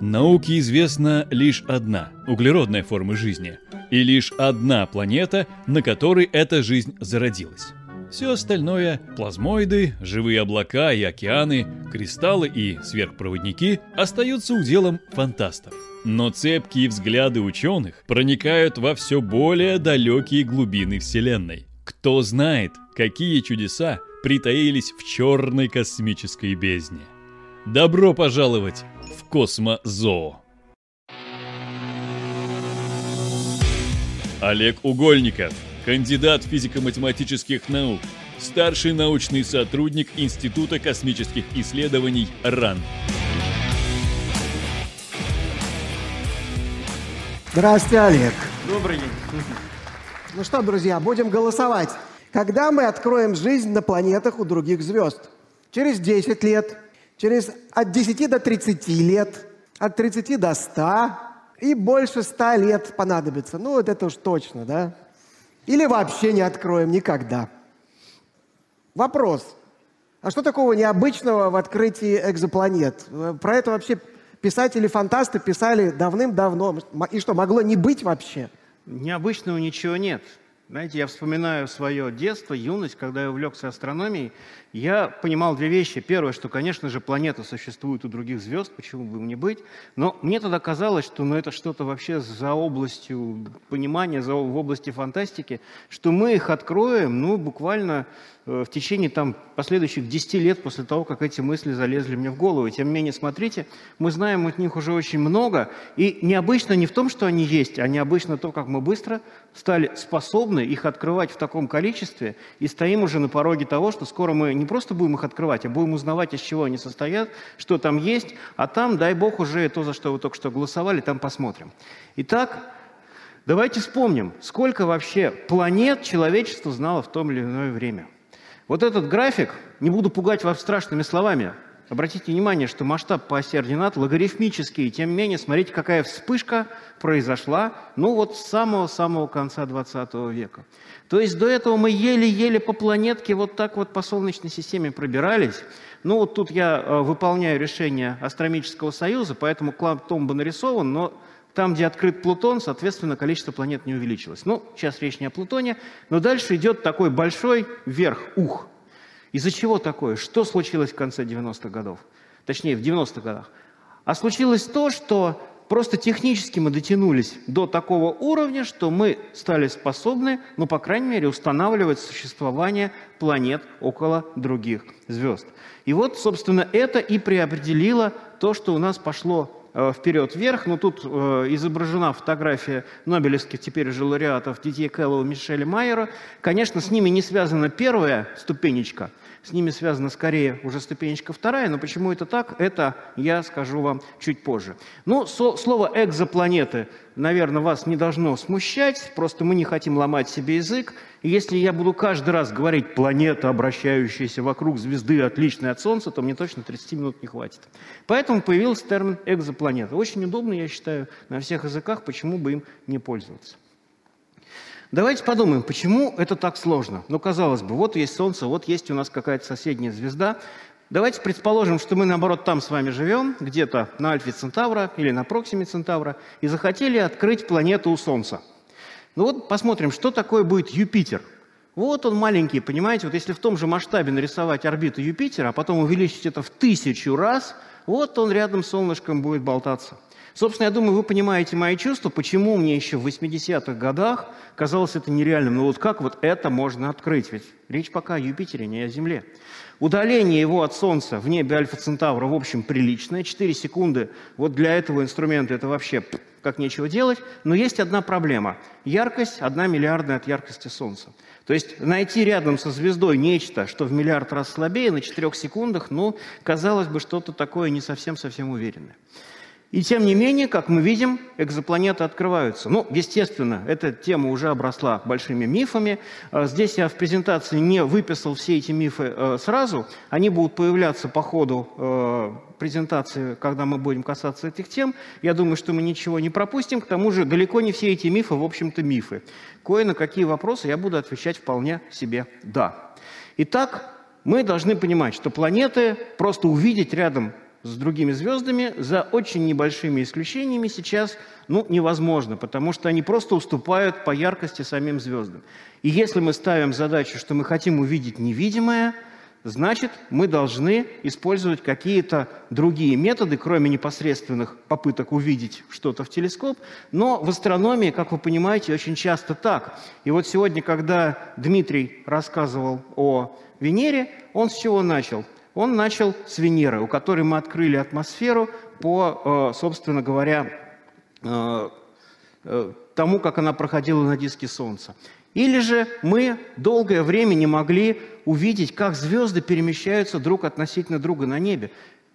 Науке известна лишь одна углеродная форма жизни и лишь одна планета, на которой эта жизнь зародилась. Все остальное – плазмоиды, живые облака и океаны, кристаллы и сверхпроводники – остаются уделом фантастов. Но цепкие взгляды ученых проникают во все более далекие глубины Вселенной. Кто знает, какие чудеса притаились в черной космической бездне. Добро пожаловать в Космозоо! Олег Угольников, кандидат физико-математических наук, старший научный сотрудник Института космических исследований РАН. Здравствуйте, Олег. Добрый день. Ну что, друзья, будем голосовать. Когда мы откроем жизнь на планетах у других звезд? Через 10 лет, через от 10 до 30 лет, от 30 до 100 и больше 100 лет понадобится. Ну, вот это уж точно, да? Или вообще не откроем никогда. Вопрос. А что такого необычного в открытии экзопланет? Про это вообще писатели-фантасты писали давным-давно. И что, могло не быть вообще? Необычного ничего нет. Знаете, я вспоминаю свое детство, юность, когда я увлекся астрономией. Я понимал две вещи. Первое, что, конечно же, планета существует у других звезд, почему бы им не быть. Но мне тогда казалось, что ну, это что-то вообще за областью понимания, за, в области фантастики, что мы их откроем, ну, буквально в течение там, последующих 10 лет после того, как эти мысли залезли мне в голову. тем не менее, смотрите, мы знаем от них уже очень много. И необычно не в том, что они есть, а необычно то, как мы быстро стали способны их открывать в таком количестве и стоим уже на пороге того, что скоро мы не просто будем их открывать, а будем узнавать, из чего они состоят, что там есть, а там, дай бог, уже то, за что вы только что голосовали, там посмотрим. Итак, давайте вспомним, сколько вообще планет человечество знало в том или иное время – вот этот график, не буду пугать вас страшными словами, обратите внимание, что масштаб по оси ординат логарифмический, тем не менее, смотрите, какая вспышка произошла, ну вот с самого-самого конца 20 века. То есть до этого мы еле-еле по планетке вот так вот по Солнечной системе пробирались. Ну вот тут я э, выполняю решение Астрономического союза, поэтому клапан нарисован, но там, где открыт Плутон, соответственно, количество планет не увеличилось. Ну, сейчас речь не о Плутоне, но дальше идет такой большой вверх, ух. Из-за чего такое? Что случилось в конце 90-х годов? Точнее, в 90-х годах. А случилось то, что просто технически мы дотянулись до такого уровня, что мы стали способны, ну, по крайней мере, устанавливать существование планет около других звезд. И вот, собственно, это и преопределило то, что у нас пошло вперед вверх, но тут э, изображена фотография нобелевских теперь уже лауреатов Дидье Кэллоу и Мишеля Майера. Конечно, с ними не связана первая ступенечка, с ними связана скорее уже ступенечка вторая, но почему это так, это я скажу вам чуть позже. Ну, со, слово «экзопланеты», наверное, вас не должно смущать, просто мы не хотим ломать себе язык, если я буду каждый раз говорить «планета, обращающаяся вокруг звезды, отличная от Солнца», то мне точно 30 минут не хватит. Поэтому появился термин «экзопланета». Очень удобно, я считаю, на всех языках, почему бы им не пользоваться. Давайте подумаем, почему это так сложно. Ну, казалось бы, вот есть Солнце, вот есть у нас какая-то соседняя звезда. Давайте предположим, что мы, наоборот, там с вами живем, где-то на Альфе Центавра или на Проксиме Центавра, и захотели открыть планету у Солнца – ну вот посмотрим, что такое будет Юпитер. Вот он маленький, понимаете, вот если в том же масштабе нарисовать орбиту Юпитера, а потом увеличить это в тысячу раз, вот он рядом с солнышком будет болтаться. Собственно, я думаю, вы понимаете мои чувства, почему мне еще в 80-х годах казалось это нереальным. Но ну вот как вот это можно открыть? Ведь речь пока о Юпитере, не о Земле. Удаление его от Солнца в небе Альфа Центавра, в общем, приличное. 4 секунды вот для этого инструмента это вообще как нечего делать. Но есть одна проблема. Яркость одна миллиардная от яркости Солнца. То есть найти рядом со звездой нечто, что в миллиард раз слабее, на 4 секундах, ну, казалось бы, что-то такое не совсем-совсем уверенное. И тем не менее, как мы видим, экзопланеты открываются. Ну, естественно, эта тема уже обросла большими мифами. А, здесь я в презентации не выписал все эти мифы э, сразу. Они будут появляться по ходу э, презентации, когда мы будем касаться этих тем. Я думаю, что мы ничего не пропустим. К тому же, далеко не все эти мифы, в общем-то, мифы. Кое на какие вопросы я буду отвечать вполне себе «да». Итак, мы должны понимать, что планеты просто увидеть рядом с другими звездами, за очень небольшими исключениями, сейчас ну, невозможно, потому что они просто уступают по яркости самим звездам. И если мы ставим задачу, что мы хотим увидеть невидимое, значит, мы должны использовать какие-то другие методы, кроме непосредственных попыток увидеть что-то в телескоп. Но в астрономии, как вы понимаете, очень часто так. И вот сегодня, когда Дмитрий рассказывал о Венере, он с чего начал? Он начал с Венеры, у которой мы открыли атмосферу по, э, собственно говоря, э, э, тому, как она проходила на диске Солнца. Или же мы долгое время не могли увидеть, как звезды перемещаются друг относительно друга на небе.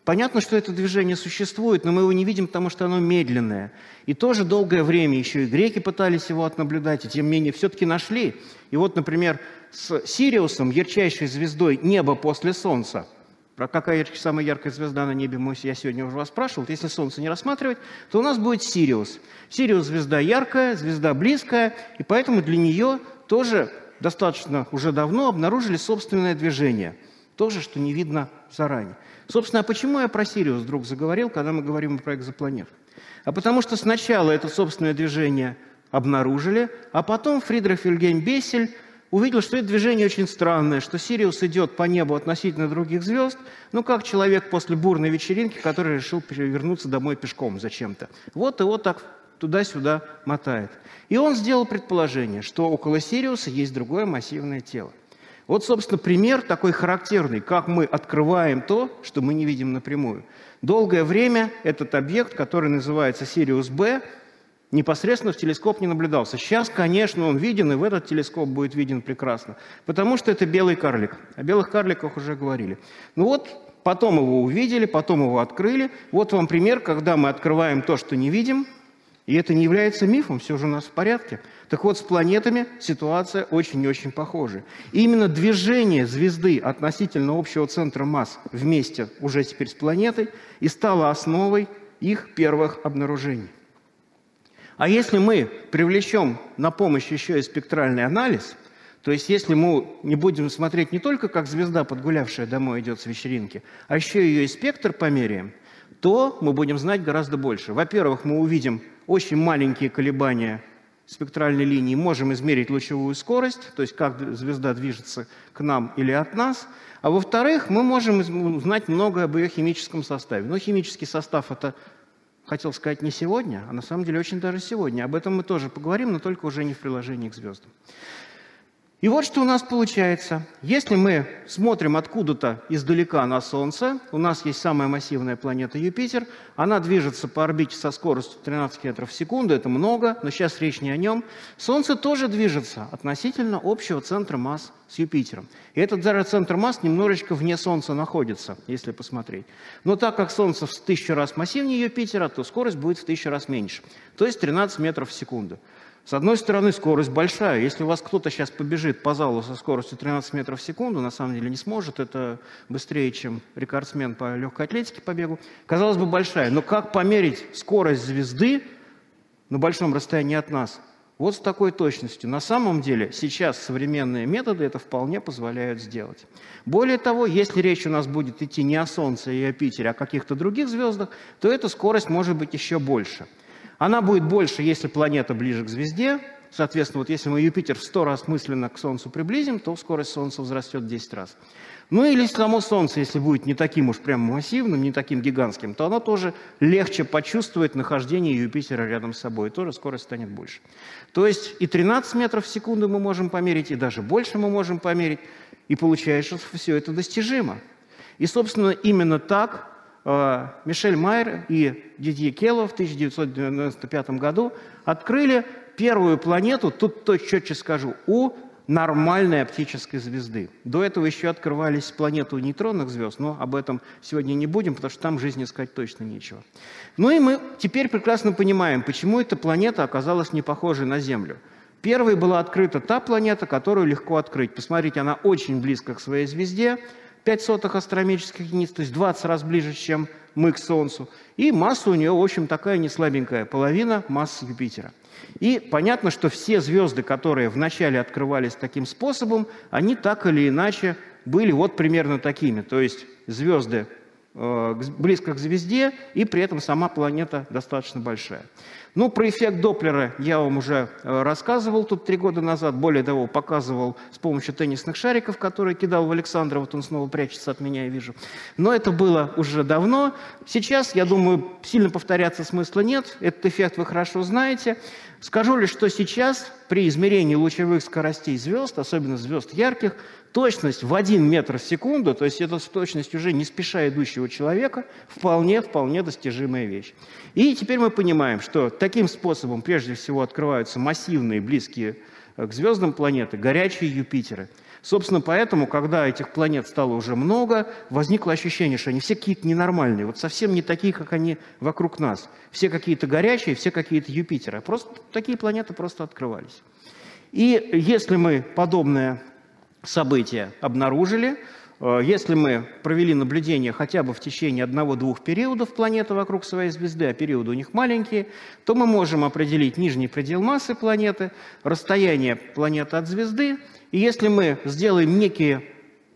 Понятно, что это движение существует, но мы его не видим, потому что оно медленное. И тоже долгое время еще и греки пытались его отнаблюдать, и тем не менее все-таки нашли. И вот, например, с Сириусом, ярчайшей звездой неба после Солнца, про какая самая яркая звезда на небе, я сегодня уже вас спрашивал. Если Солнце не рассматривать, то у нас будет Сириус. Сириус – звезда яркая, звезда близкая, и поэтому для нее тоже достаточно уже давно обнаружили собственное движение. Тоже, что не видно заранее. Собственно, а почему я про Сириус вдруг заговорил, когда мы говорим про экзопланет? А потому что сначала это собственное движение обнаружили, а потом Фридрих Вильгельм Бессель увидел, что это движение очень странное, что Сириус идет по небу относительно других звезд, ну как человек после бурной вечеринки, который решил вернуться домой пешком зачем-то. Вот его так туда-сюда мотает. И он сделал предположение, что около Сириуса есть другое массивное тело. Вот, собственно, пример такой характерный, как мы открываем то, что мы не видим напрямую. Долгое время этот объект, который называется Сириус-Б, непосредственно в телескоп не наблюдался. Сейчас, конечно, он виден, и в этот телескоп будет виден прекрасно, потому что это белый карлик. О белых карликах уже говорили. Ну вот, потом его увидели, потом его открыли. Вот вам пример, когда мы открываем то, что не видим – и это не является мифом, все же у нас в порядке. Так вот, с планетами ситуация очень и очень похожа. И именно движение звезды относительно общего центра масс вместе уже теперь с планетой и стало основой их первых обнаружений. А если мы привлечем на помощь еще и спектральный анализ, то есть если мы не будем смотреть не только, как звезда, подгулявшая домой, идет с вечеринки, а еще ее и спектр померяем, то мы будем знать гораздо больше. Во-первых, мы увидим очень маленькие колебания спектральной линии, можем измерить лучевую скорость, то есть как звезда движется к нам или от нас. А во-вторых, мы можем узнать многое об ее химическом составе. Но химический состав – это, хотел сказать, не сегодня, а на самом деле очень даже сегодня. Об этом мы тоже поговорим, но только уже не в приложении к звездам. И вот что у нас получается. Если мы смотрим откуда-то издалека на Солнце, у нас есть самая массивная планета Юпитер, она движется по орбите со скоростью 13 км в секунду, это много, но сейчас речь не о нем. Солнце тоже движется относительно общего центра масс с Юпитером. И этот даже центр масс немножечко вне Солнца находится, если посмотреть. Но так как Солнце в тысячу раз массивнее Юпитера, то скорость будет в тысячу раз меньше, то есть 13 метров в секунду. С одной стороны, скорость большая. Если у вас кто-то сейчас побежит по залу со скоростью 13 метров в секунду, на самом деле не сможет, это быстрее, чем рекордсмен по легкой атлетике по бегу, казалось бы, большая. Но как померить скорость звезды на большом расстоянии от нас? Вот с такой точностью. На самом деле сейчас современные методы это вполне позволяют сделать. Более того, если речь у нас будет идти не о Солнце и о Питере, а о каких-то других звездах, то эта скорость может быть еще больше – она будет больше, если планета ближе к звезде. Соответственно, вот если мы Юпитер в 100 раз мысленно к Солнцу приблизим, то скорость Солнца возрастет в 10 раз. Ну или само Солнце, если будет не таким уж прям массивным, не таким гигантским, то оно тоже легче почувствует нахождение Юпитера рядом с собой, и тоже скорость станет больше. То есть и 13 метров в секунду мы можем померить, и даже больше мы можем померить, и получается, что все это достижимо. И, собственно, именно так Мишель Майер и Дидье Келло в 1995 году открыли первую планету, тут то четче скажу, у нормальной оптической звезды. До этого еще открывались планеты у нейтронных звезд, но об этом сегодня не будем, потому что там жизни искать точно нечего. Ну и мы теперь прекрасно понимаем, почему эта планета оказалась не похожей на Землю. Первой была открыта та планета, которую легко открыть. Посмотрите, она очень близко к своей звезде, 5 сотых астрономических единиц, то есть 20 раз ближе, чем мы к Солнцу. И масса у нее, в общем, такая не слабенькая, половина массы Юпитера. И понятно, что все звезды, которые вначале открывались таким способом, они так или иначе были вот примерно такими. То есть звезды близко к звезде, и при этом сама планета достаточно большая. Ну, про эффект Доплера я вам уже э, рассказывал тут три года назад. Более того, показывал с помощью теннисных шариков, которые кидал в Александра. Вот он снова прячется от меня, я вижу. Но это было уже давно. Сейчас, я думаю, сильно повторяться смысла нет. Этот эффект вы хорошо знаете. Скажу лишь, что сейчас при измерении лучевых скоростей звезд, особенно звезд ярких, точность в 1 метр в секунду, то есть это точность уже не спеша идущего человека, вполне-вполне достижимая вещь. И теперь мы понимаем, что таким способом прежде всего открываются массивные, близкие э, к звездам планеты, горячие Юпитеры. Собственно, поэтому, когда этих планет стало уже много, возникло ощущение, что они все какие-то ненормальные, вот совсем не такие, как они вокруг нас. Все какие-то горячие, все какие-то Юпитеры. Просто такие планеты просто открывались. И если мы подобное события обнаружили. Э, если мы провели наблюдение хотя бы в течение одного-двух периодов планеты вокруг своей звезды, а периоды у них маленькие, то мы можем определить нижний предел массы планеты, расстояние планеты от звезды. И если мы сделаем некие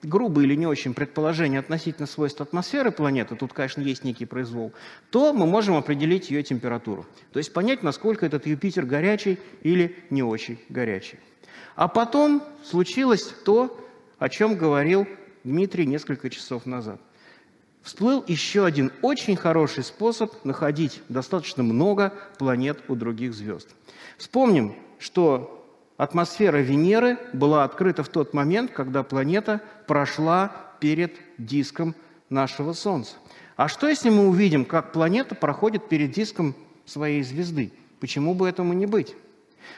грубые или не очень предположения относительно свойств атмосферы планеты, тут, конечно, есть некий произвол, то мы можем определить ее температуру. То есть понять, насколько этот Юпитер горячий или не очень горячий. А потом случилось то, о чем говорил Дмитрий несколько часов назад. Всплыл еще один очень хороший способ находить достаточно много планет у других звезд. Вспомним, что атмосфера Венеры была открыта в тот момент, когда планета прошла перед диском нашего Солнца. А что, если мы увидим, как планета проходит перед диском своей звезды? Почему бы этому не быть?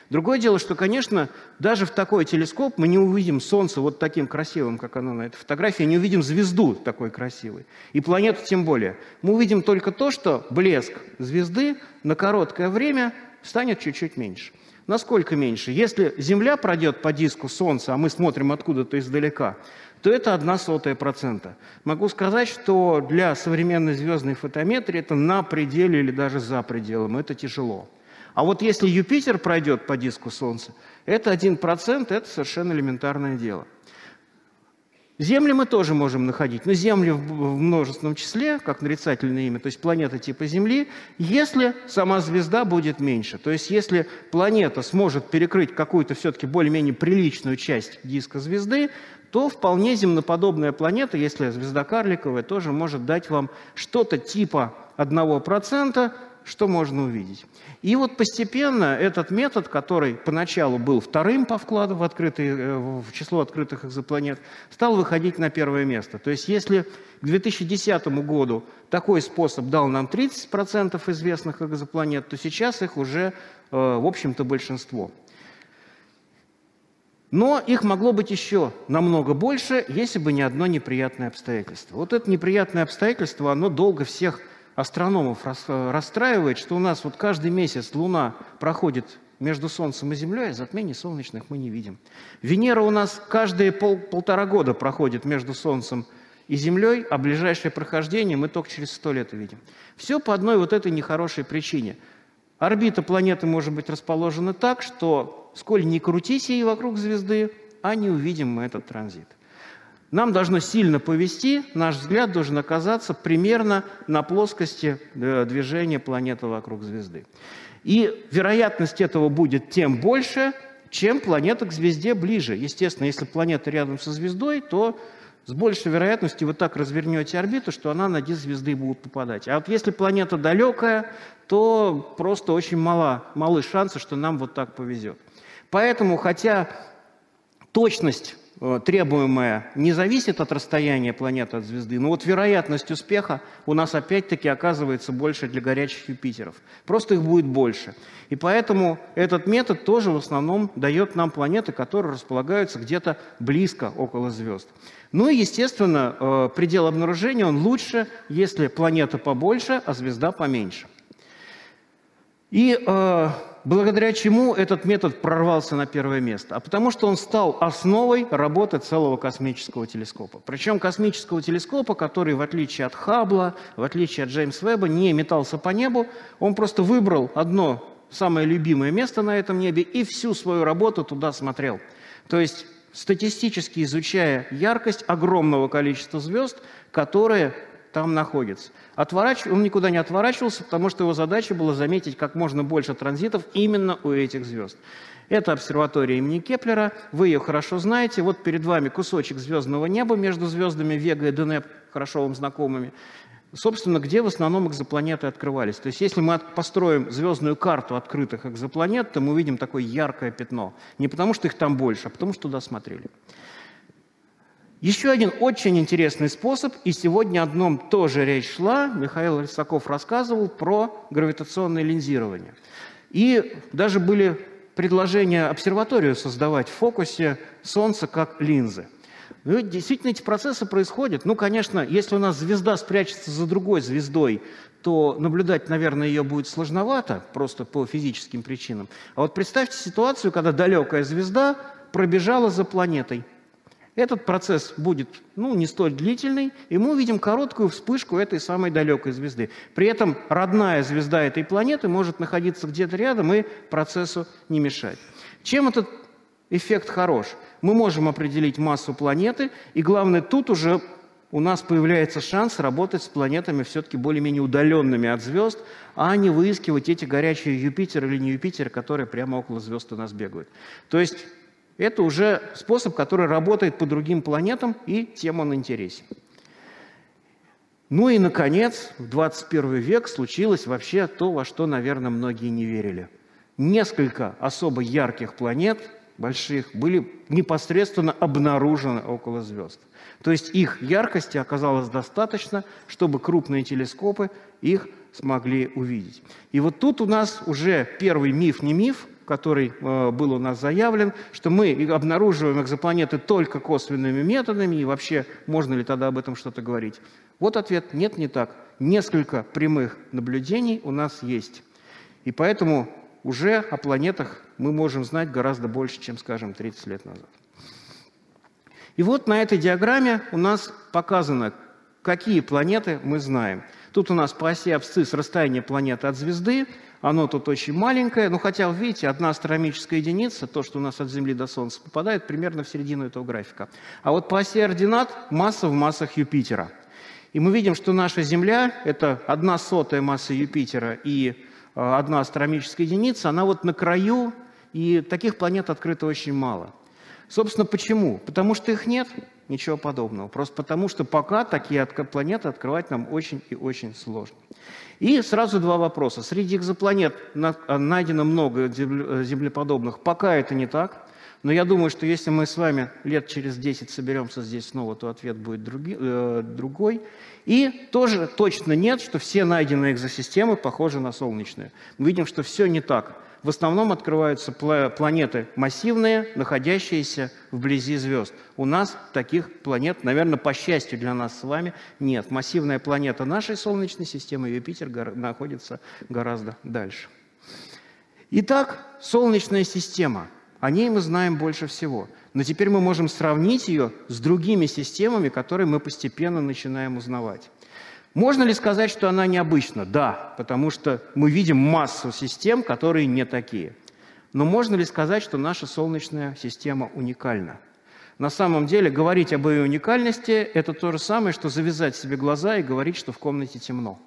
Другое дело, что, конечно, даже в такой телескоп мы не увидим Солнце вот таким красивым, как оно на этой фотографии, не увидим звезду такой красивой, и планету тем более. Мы увидим только то, что блеск звезды на короткое время станет чуть-чуть меньше. Насколько меньше? Если Земля пройдет по диску Солнца, а мы смотрим откуда-то издалека, то это одна сотая процента. Могу сказать, что для современной звездной фотометрии это на пределе или даже за пределом. Это тяжело. А вот если Юпитер пройдет по диску Солнца, это 1%, это совершенно элементарное дело. Земли мы тоже можем находить, но Земли в множественном числе, как нарицательное имя, то есть планета типа Земли, если сама звезда будет меньше. То есть если планета сможет перекрыть какую-то все-таки более-менее приличную часть диска звезды, то вполне земноподобная планета, если звезда карликовая, тоже может дать вам что-то типа 1%, что можно увидеть. И вот постепенно этот метод, который поначалу был вторым по вкладу в, открытые, э, в число открытых экзопланет, стал выходить на первое место. То есть если к 2010 году такой способ дал нам 30% известных экзопланет, то сейчас их уже, э, в общем-то, большинство. Но их могло быть еще намного больше, если бы не одно неприятное обстоятельство. Вот это неприятное обстоятельство, оно долго всех астрономов расстраивает, что у нас вот каждый месяц Луна проходит между Солнцем и Землей, а затмений солнечных мы не видим. Венера у нас каждые пол, полтора года проходит между Солнцем и Землей, а ближайшее прохождение мы только через сто лет увидим. Все по одной вот этой нехорошей причине. Орбита планеты может быть расположена так, что сколь ни крутись ей вокруг звезды, а не увидим мы этот транзит. Нам должно сильно повести, наш взгляд должен оказаться примерно на плоскости э, движения планеты вокруг звезды. И вероятность этого будет тем больше, чем планета к звезде ближе. Естественно, если планета рядом со звездой, то с большей вероятностью вы так развернете орбиту, что она на диск звезды будет попадать. А вот если планета далекая, то просто очень мало, малы шансы, что нам вот так повезет. Поэтому, хотя точность требуемое не зависит от расстояния планеты от звезды, но вот вероятность успеха у нас опять-таки оказывается больше для горячих Юпитеров. Просто их будет больше. И поэтому этот метод тоже в основном дает нам планеты, которые располагаются где-то близко около звезд. Ну и, естественно, э, предел обнаружения он лучше, если планета побольше, а звезда поменьше. И э, благодаря чему этот метод прорвался на первое место? А потому что он стал основой работы целого космического телескопа. Причем космического телескопа, который, в отличие от Хаббла, в отличие от Джеймс Веба, не метался по небу, он просто выбрал одно самое любимое место на этом небе и всю свою работу туда смотрел. То есть статистически изучая яркость огромного количества звезд, которые там находится. Отворач... Он никуда не отворачивался, потому что его задача была заметить как можно больше транзитов именно у этих звезд. Это обсерватория имени Кеплера, вы ее хорошо знаете. Вот перед вами кусочек звездного неба между звездами Вега и Денеп, хорошо вам знакомыми собственно, где в основном экзопланеты открывались. То есть если мы построим звездную карту открытых экзопланет, то мы увидим такое яркое пятно. Не потому, что их там больше, а потому, что туда смотрели. Еще один очень интересный способ, и сегодня одном тоже речь шла, Михаил Рисаков рассказывал про гравитационное линзирование. И даже были предложения обсерваторию создавать в фокусе Солнца как линзы – ну, действительно, эти процессы происходят. Ну, конечно, если у нас звезда спрячется за другой звездой, то наблюдать, наверное, ее будет сложновато, просто по физическим причинам. А вот представьте ситуацию, когда далекая звезда пробежала за планетой. Этот процесс будет ну, не столь длительный, и мы увидим короткую вспышку этой самой далекой звезды. При этом родная звезда этой планеты может находиться где-то рядом и процессу не мешать. Чем этот эффект хорош? мы можем определить массу планеты, и главное, тут уже у нас появляется шанс работать с планетами все-таки более-менее удаленными от звезд, а не выискивать эти горячие Юпитер или не Юпитер, которые прямо около звезд у нас бегают. То есть это уже способ, который работает по другим планетам, и тем он интересен. Ну и, наконец, в 21 век случилось вообще то, во что, наверное, многие не верили. Несколько особо ярких планет больших были непосредственно обнаружены около звезд. То есть их яркости оказалось достаточно, чтобы крупные телескопы их смогли увидеть. И вот тут у нас уже первый миф, не миф, который э, был у нас заявлен, что мы обнаруживаем экзопланеты только косвенными методами, и вообще можно ли тогда об этом что-то говорить? Вот ответ – нет, не так. Несколько прямых наблюдений у нас есть. И поэтому уже о планетах мы можем знать гораздо больше, чем, скажем, 30 лет назад. И вот на этой диаграмме у нас показано, какие планеты мы знаем. Тут у нас по оси абсцисс расстояние планеты от звезды, оно тут очень маленькое, но хотя, видите, одна астрономическая единица, то, что у нас от Земли до Солнца попадает, примерно в середину этого графика. А вот по оси ординат масса в массах Юпитера. И мы видим, что наша Земля – это одна сотая масса Юпитера и э, одна астрономическая единица, она вот на краю и таких планет открыто очень мало. Собственно, почему? Потому что их нет, ничего подобного. Просто потому, что пока такие планеты открывать нам очень и очень сложно. И сразу два вопроса. Среди экзопланет найдено много землеподобных. Пока это не так. Но я думаю, что если мы с вами лет через 10 соберемся здесь снова, то ответ будет други, э, другой. И тоже точно нет, что все найденные экзосистемы похожи на солнечные. Мы видим, что все не так в основном открываются планеты массивные, находящиеся вблизи звезд. У нас таких планет, наверное, по счастью для нас с вами, нет. Массивная планета нашей Солнечной системы, Юпитер, находится гораздо дальше. Итак, Солнечная система. О ней мы знаем больше всего. Но теперь мы можем сравнить ее с другими системами, которые мы постепенно начинаем узнавать. Можно ли сказать, что она необычна? Да, потому что мы видим массу систем, которые не такие. Но можно ли сказать, что наша Солнечная система уникальна? На самом деле говорить об ее уникальности – это то же самое, что завязать себе глаза и говорить, что в комнате темно.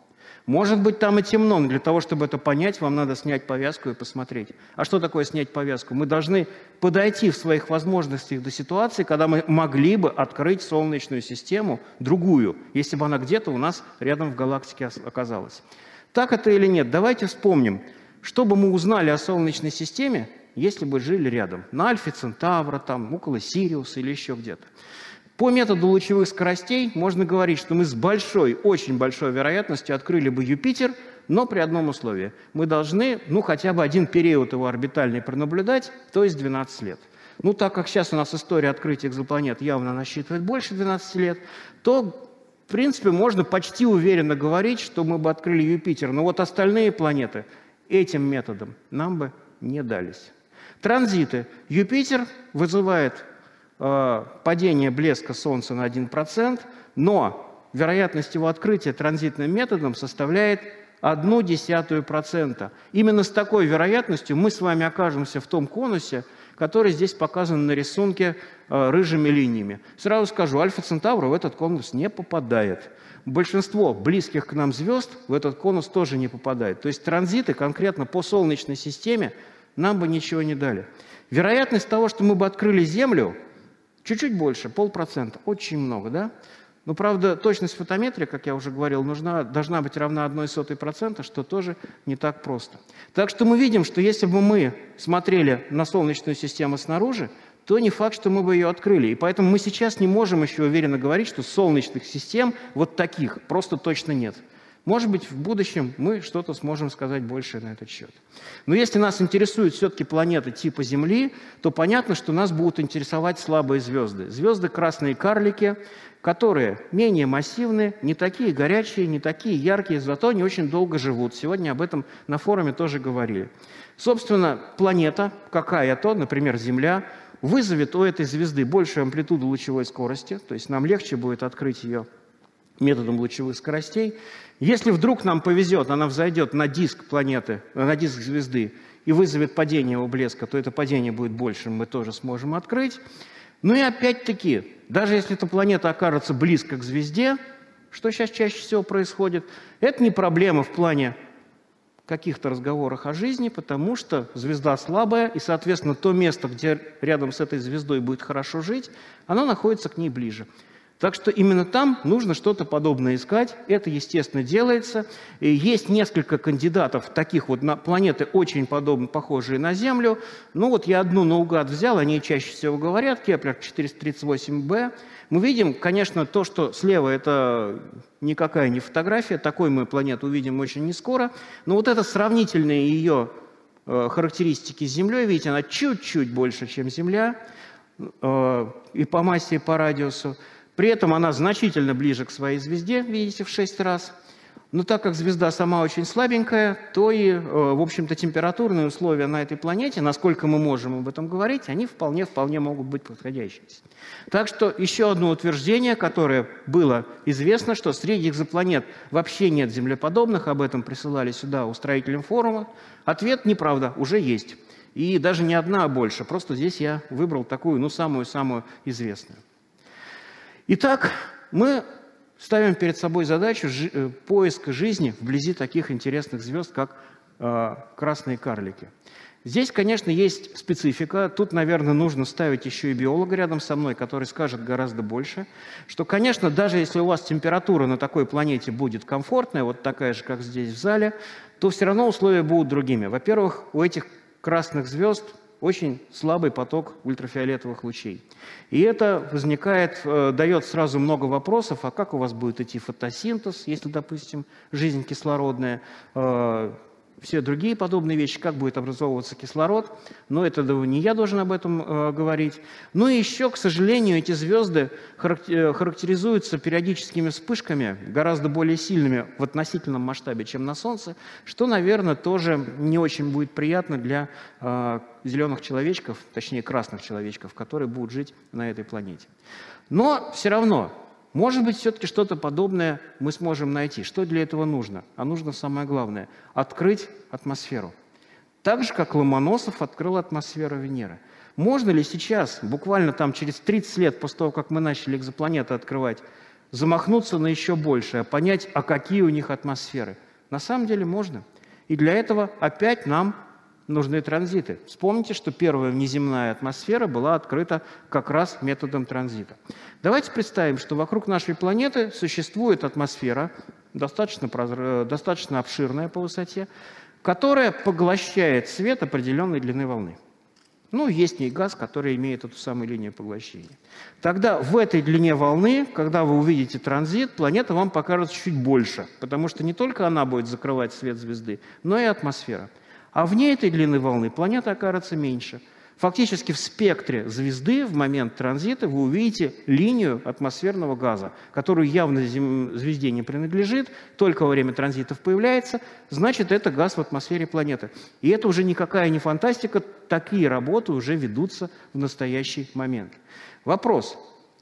Может быть, там и темно, но для того, чтобы это понять, вам надо снять повязку и посмотреть. А что такое снять повязку? Мы должны подойти в своих возможностях до ситуации, когда мы могли бы открыть Солнечную систему, другую, если бы она где-то у нас рядом в галактике оказалась. Так это или нет? Давайте вспомним, что бы мы узнали о Солнечной системе, если бы жили рядом, на Альфе Центавра, там, около Сириуса или еще где-то. По методу лучевых скоростей можно говорить, что мы с большой, очень большой вероятностью открыли бы Юпитер, но при одном условии. Мы должны, ну, хотя бы один период его орбитальный пронаблюдать, то есть 12 лет. Ну, так как сейчас у нас история открытия экзопланет явно насчитывает больше 12 лет, то, в принципе, можно почти уверенно говорить, что мы бы открыли Юпитер. Но вот остальные планеты этим методом нам бы не дались. Транзиты. Юпитер вызывает падение блеска Солнца на 1%, но вероятность его открытия транзитным методом составляет одну десятую процента. Именно с такой вероятностью мы с вами окажемся в том конусе, которые здесь показаны на рисунке э, рыжими линиями. Сразу скажу, Альфа Центавра в этот конус не попадает. Большинство близких к нам звезд в этот конус тоже не попадает. То есть транзиты конкретно по Солнечной системе нам бы ничего не дали. Вероятность того, что мы бы открыли Землю, чуть-чуть больше, полпроцента, очень много, да? Но, правда, точность фотометрии, как я уже говорил, нужна, должна быть равна 0,01%, что тоже не так просто. Так что мы видим, что если бы мы смотрели на Солнечную систему снаружи, то не факт, что мы бы ее открыли. И поэтому мы сейчас не можем еще уверенно говорить, что солнечных систем вот таких просто точно нет. Может быть, в будущем мы что-то сможем сказать больше на этот счет. Но если нас интересуют все-таки планеты типа Земли, то понятно, что нас будут интересовать слабые звезды. Звезды красные карлики, которые менее массивные, не такие горячие, не такие яркие, зато они очень долго живут. Сегодня об этом на форуме тоже говорили. Собственно, планета, какая то, например, Земля, вызовет у этой звезды большую амплитуду лучевой скорости, то есть нам легче будет открыть ее методом лучевых скоростей. Если вдруг нам повезет, она взойдет на диск планеты, на диск звезды и вызовет падение его блеска, то это падение будет большим, мы тоже сможем открыть. Ну и опять-таки, даже если эта планета окажется близко к звезде, что сейчас чаще всего происходит, это не проблема в плане каких-то разговорах о жизни, потому что звезда слабая, и, соответственно, то место, где рядом с этой звездой будет хорошо жить, оно находится к ней ближе. Так что именно там нужно что-то подобное искать. Это, естественно, делается. И есть несколько кандидатов, таких вот на планеты очень подобные, похожие на Землю. Ну вот я одну наугад взял, они чаще всего говорят, Кеплер 438b. Мы видим, конечно, то, что слева это никакая не фотография, такой мы планету увидим очень не скоро. Но вот это сравнительные ее э, характеристики с Землей, видите, она чуть-чуть больше, чем Земля, э, и по массе, и по радиусу. При этом она значительно ближе к своей звезде, видите, в 6 раз. Но так как звезда сама очень слабенькая, то и, э, в общем-то, температурные условия на этой планете, насколько мы можем об этом говорить, они вполне-вполне могут быть подходящими. Так что еще одно утверждение, которое было известно, что среди экзопланет вообще нет землеподобных, об этом присылали сюда устроителям форума. Ответ неправда, уже есть. И даже не одна, а больше. Просто здесь я выбрал такую, ну, самую-самую известную. Итак, мы ставим перед собой задачу э, поиска жизни вблизи таких интересных звезд, как э, красные карлики. Здесь, конечно, есть специфика. Тут, наверное, нужно ставить еще и биолога рядом со мной, который скажет гораздо больше. Что, конечно, даже если у вас температура на такой планете будет комфортная, вот такая же, как здесь в зале, то все равно условия будут другими. Во-первых, у этих красных звезд очень слабый поток ультрафиолетовых лучей. И это возникает, э, дает сразу много вопросов, а как у вас будет идти фотосинтез, если, допустим, жизнь кислородная, э, все другие подобные вещи, как будет образовываться кислород, но это не я должен об этом э, говорить. Ну и еще, к сожалению, эти звезды э, характеризуются периодическими вспышками, гораздо более сильными в относительном масштабе, чем на Солнце, что, наверное, тоже не очень будет приятно для э, зеленых человечков, точнее красных человечков, которые будут жить на этой планете. Но все равно может быть, все-таки что-то подобное мы сможем найти. Что для этого нужно? А нужно самое главное – открыть атмосферу. Так же, как Ломоносов открыл атмосферу Венеры. Можно ли сейчас, буквально там через 30 лет после того, как мы начали экзопланеты открывать, замахнуться на еще большее, понять, а какие у них атмосферы? На самом деле можно. И для этого опять нам нужны транзиты. Вспомните, что первая внеземная атмосфера была открыта как раз методом транзита. Давайте представим, что вокруг нашей планеты существует атмосфера, достаточно, прозр... достаточно обширная по высоте, которая поглощает свет определенной длины волны. Ну, есть в ней газ, который имеет эту самую линию поглощения. Тогда в этой длине волны, когда вы увидите транзит, планета вам покажется чуть больше, потому что не только она будет закрывать свет звезды, но и атмосфера. А вне этой длины волны планета окажется меньше. Фактически в спектре звезды в момент транзита вы увидите линию атмосферного газа, которую явно звезде не принадлежит, только во время транзитов появляется, значит, это газ в атмосфере планеты. И это уже никакая не фантастика, такие работы уже ведутся в настоящий момент. Вопрос,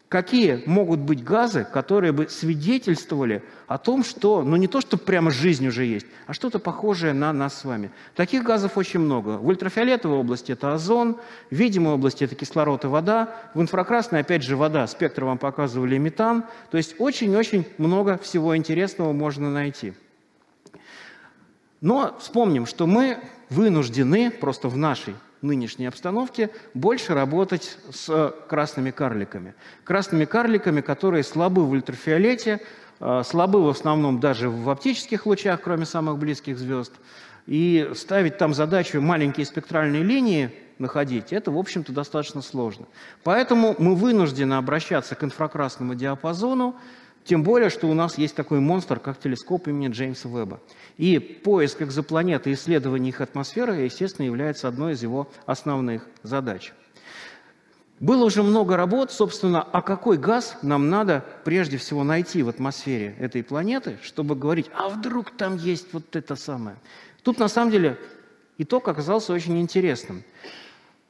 какие могут быть газы, которые бы свидетельствовали о том, что, ну не то, что прямо жизнь уже есть, а что-то похожее на нас с вами. Таких газов очень много. В ультрафиолетовой области это озон, в видимой области это кислород и вода, в инфракрасной опять же вода, спектр вам показывали метан. То есть очень-очень много всего интересного можно найти. Но вспомним, что мы вынуждены просто в нашей нынешней обстановке больше работать с красными карликами. Красными карликами, которые слабы в ультрафиолете, э, слабы в основном даже в оптических лучах, кроме самых близких звезд. И ставить там задачу маленькие спектральные линии находить, это, в общем-то, достаточно сложно. Поэтому мы вынуждены обращаться к инфракрасному диапазону, тем более, что у нас есть такой монстр, как телескоп имени Джеймса Веба. И поиск экзопланет и исследование их атмосферы, естественно, является одной из его основных задач. Было уже много работ, собственно, а какой газ нам надо прежде всего найти в атмосфере этой планеты, чтобы говорить, а вдруг там есть вот это самое. Тут, на самом деле, итог оказался очень интересным.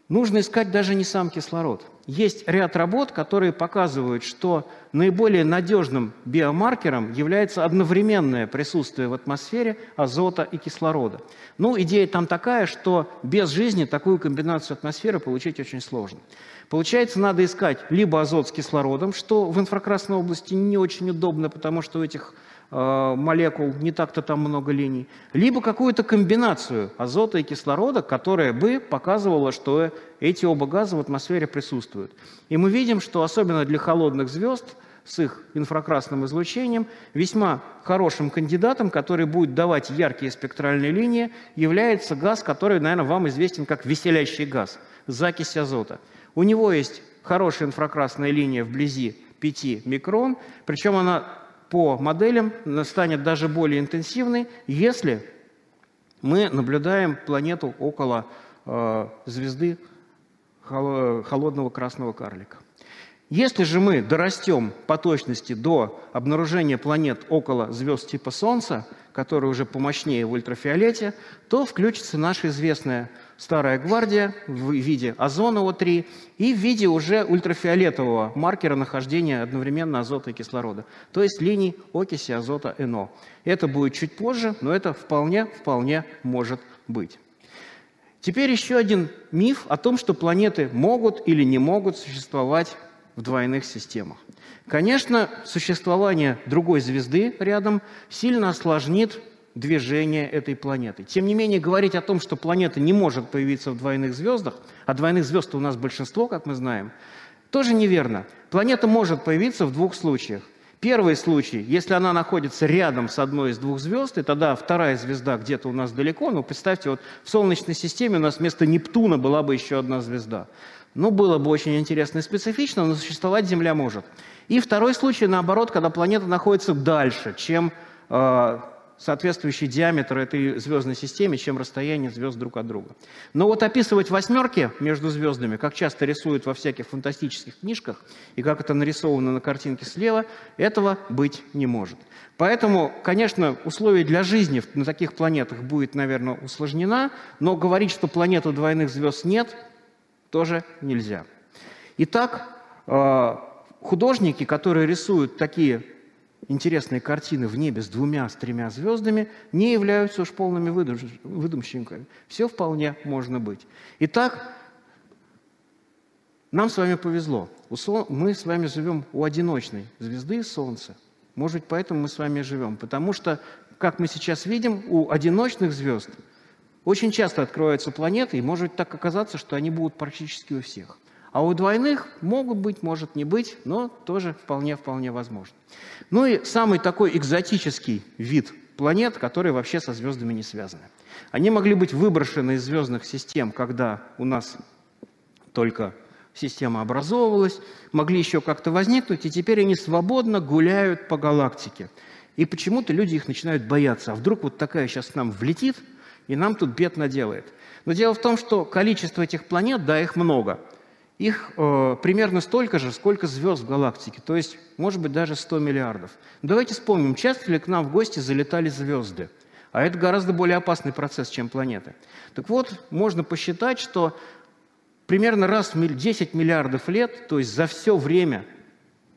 Нужно искать даже не сам кислород. Есть ряд работ, которые показывают, что наиболее надежным биомаркером является одновременное присутствие в атмосфере азота и кислорода. Ну, идея там такая, что без жизни такую комбинацию атмосферы получить очень сложно. Получается, надо искать либо азот с кислородом, что в инфракрасной области не очень удобно, потому что у этих молекул, не так-то там много линий, либо какую-то комбинацию азота и кислорода, которая бы показывала, что эти оба газа в атмосфере присутствуют. И мы видим, что особенно для холодных звезд с их инфракрасным излучением, весьма хорошим кандидатом, который будет давать яркие спектральные линии, является газ, который, наверное, вам известен как веселящий газ, закись азота. У него есть хорошая инфракрасная линия вблизи 5 микрон, причем она по моделям станет даже более интенсивной, если мы наблюдаем планету около э, звезды холодного красного карлика. Если же мы дорастем по точности до обнаружения планет около звезд типа Солнца, которые уже помощнее в ультрафиолете, то включится наша известная старая гвардия в виде озона О3 и в виде уже ультрафиолетового маркера нахождения одновременно азота и кислорода, то есть линий окиси азота НО. Это будет чуть позже, но это вполне, вполне может быть. Теперь еще один миф о том, что планеты могут или не могут существовать в двойных системах. Конечно, существование другой звезды рядом сильно осложнит движение этой планеты. Тем не менее, говорить о том, что планета не может появиться в двойных звездах, а двойных звезд у нас большинство, как мы знаем, тоже неверно. Планета может появиться в двух случаях. Первый случай, если она находится рядом с одной из двух звезд, и тогда вторая звезда где-то у нас далеко, ну, представьте, вот в Солнечной системе у нас вместо Нептуна была бы еще одна звезда. Ну, было бы очень интересно и специфично, но существовать Земля может. И второй случай, наоборот, когда планета находится дальше, чем э, соответствующий диаметр этой звездной системе, чем расстояние звезд друг от друга. Но вот описывать восьмерки между звездами, как часто рисуют во всяких фантастических книжках, и как это нарисовано на картинке слева, этого быть не может. Поэтому, конечно, условия для жизни на таких планетах будет, наверное, усложнена, но говорить, что планету двойных звезд нет, тоже нельзя. Итак, э, художники, которые рисуют такие интересные картины в небе с двумя, с тремя звездами, не являются уж полными выдумщиками. Все вполне можно быть. Итак, нам с вами повезло. Мы с вами живем у одиночной звезды Солнца. Может быть, поэтому мы с вами живем. Потому что, как мы сейчас видим, у одиночных звезд очень часто откроются планеты, и может так оказаться, что они будут практически у всех. А у двойных могут быть, может не быть, но тоже вполне-вполне возможно. Ну и самый такой экзотический вид планет, которые вообще со звездами не связаны. Они могли быть выброшены из звездных систем, когда у нас только система образовывалась, могли еще как-то возникнуть, и теперь они свободно гуляют по галактике. И почему-то люди их начинают бояться. А вдруг вот такая сейчас нам влетит – и нам тут бед наделает. Но дело в том, что количество этих планет, да, их много. Их э, примерно столько же, сколько звезд в галактике, то есть, может быть, даже 100 миллиардов. Давайте вспомним, часто ли к нам в гости залетали звезды? А это гораздо более опасный процесс, чем планеты. Так вот, можно посчитать, что примерно раз в 10 миллиардов лет, то есть за все время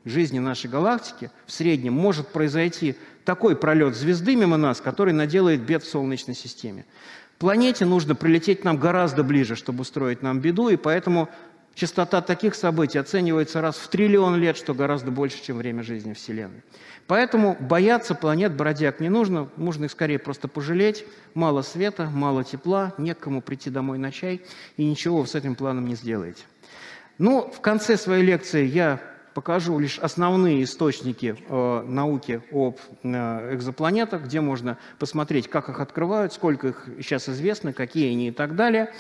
жизни нашей галактики в среднем может произойти такой пролет звезды мимо нас, который наделает бед в Солнечной системе. Планете нужно прилететь нам гораздо ближе, чтобы устроить нам беду, и поэтому частота таких событий оценивается раз в триллион лет, что гораздо больше, чем время жизни Вселенной. Поэтому бояться планет бродяг не нужно, нужно их скорее просто пожалеть. Мало света, мало тепла, некому прийти домой на чай, и ничего вы с этим планом не сделаете. Ну, в конце своей лекции я покажу лишь основные источники э, науки об э, экзопланетах, где можно посмотреть, как их открывают, сколько их сейчас известно, какие они и так далее.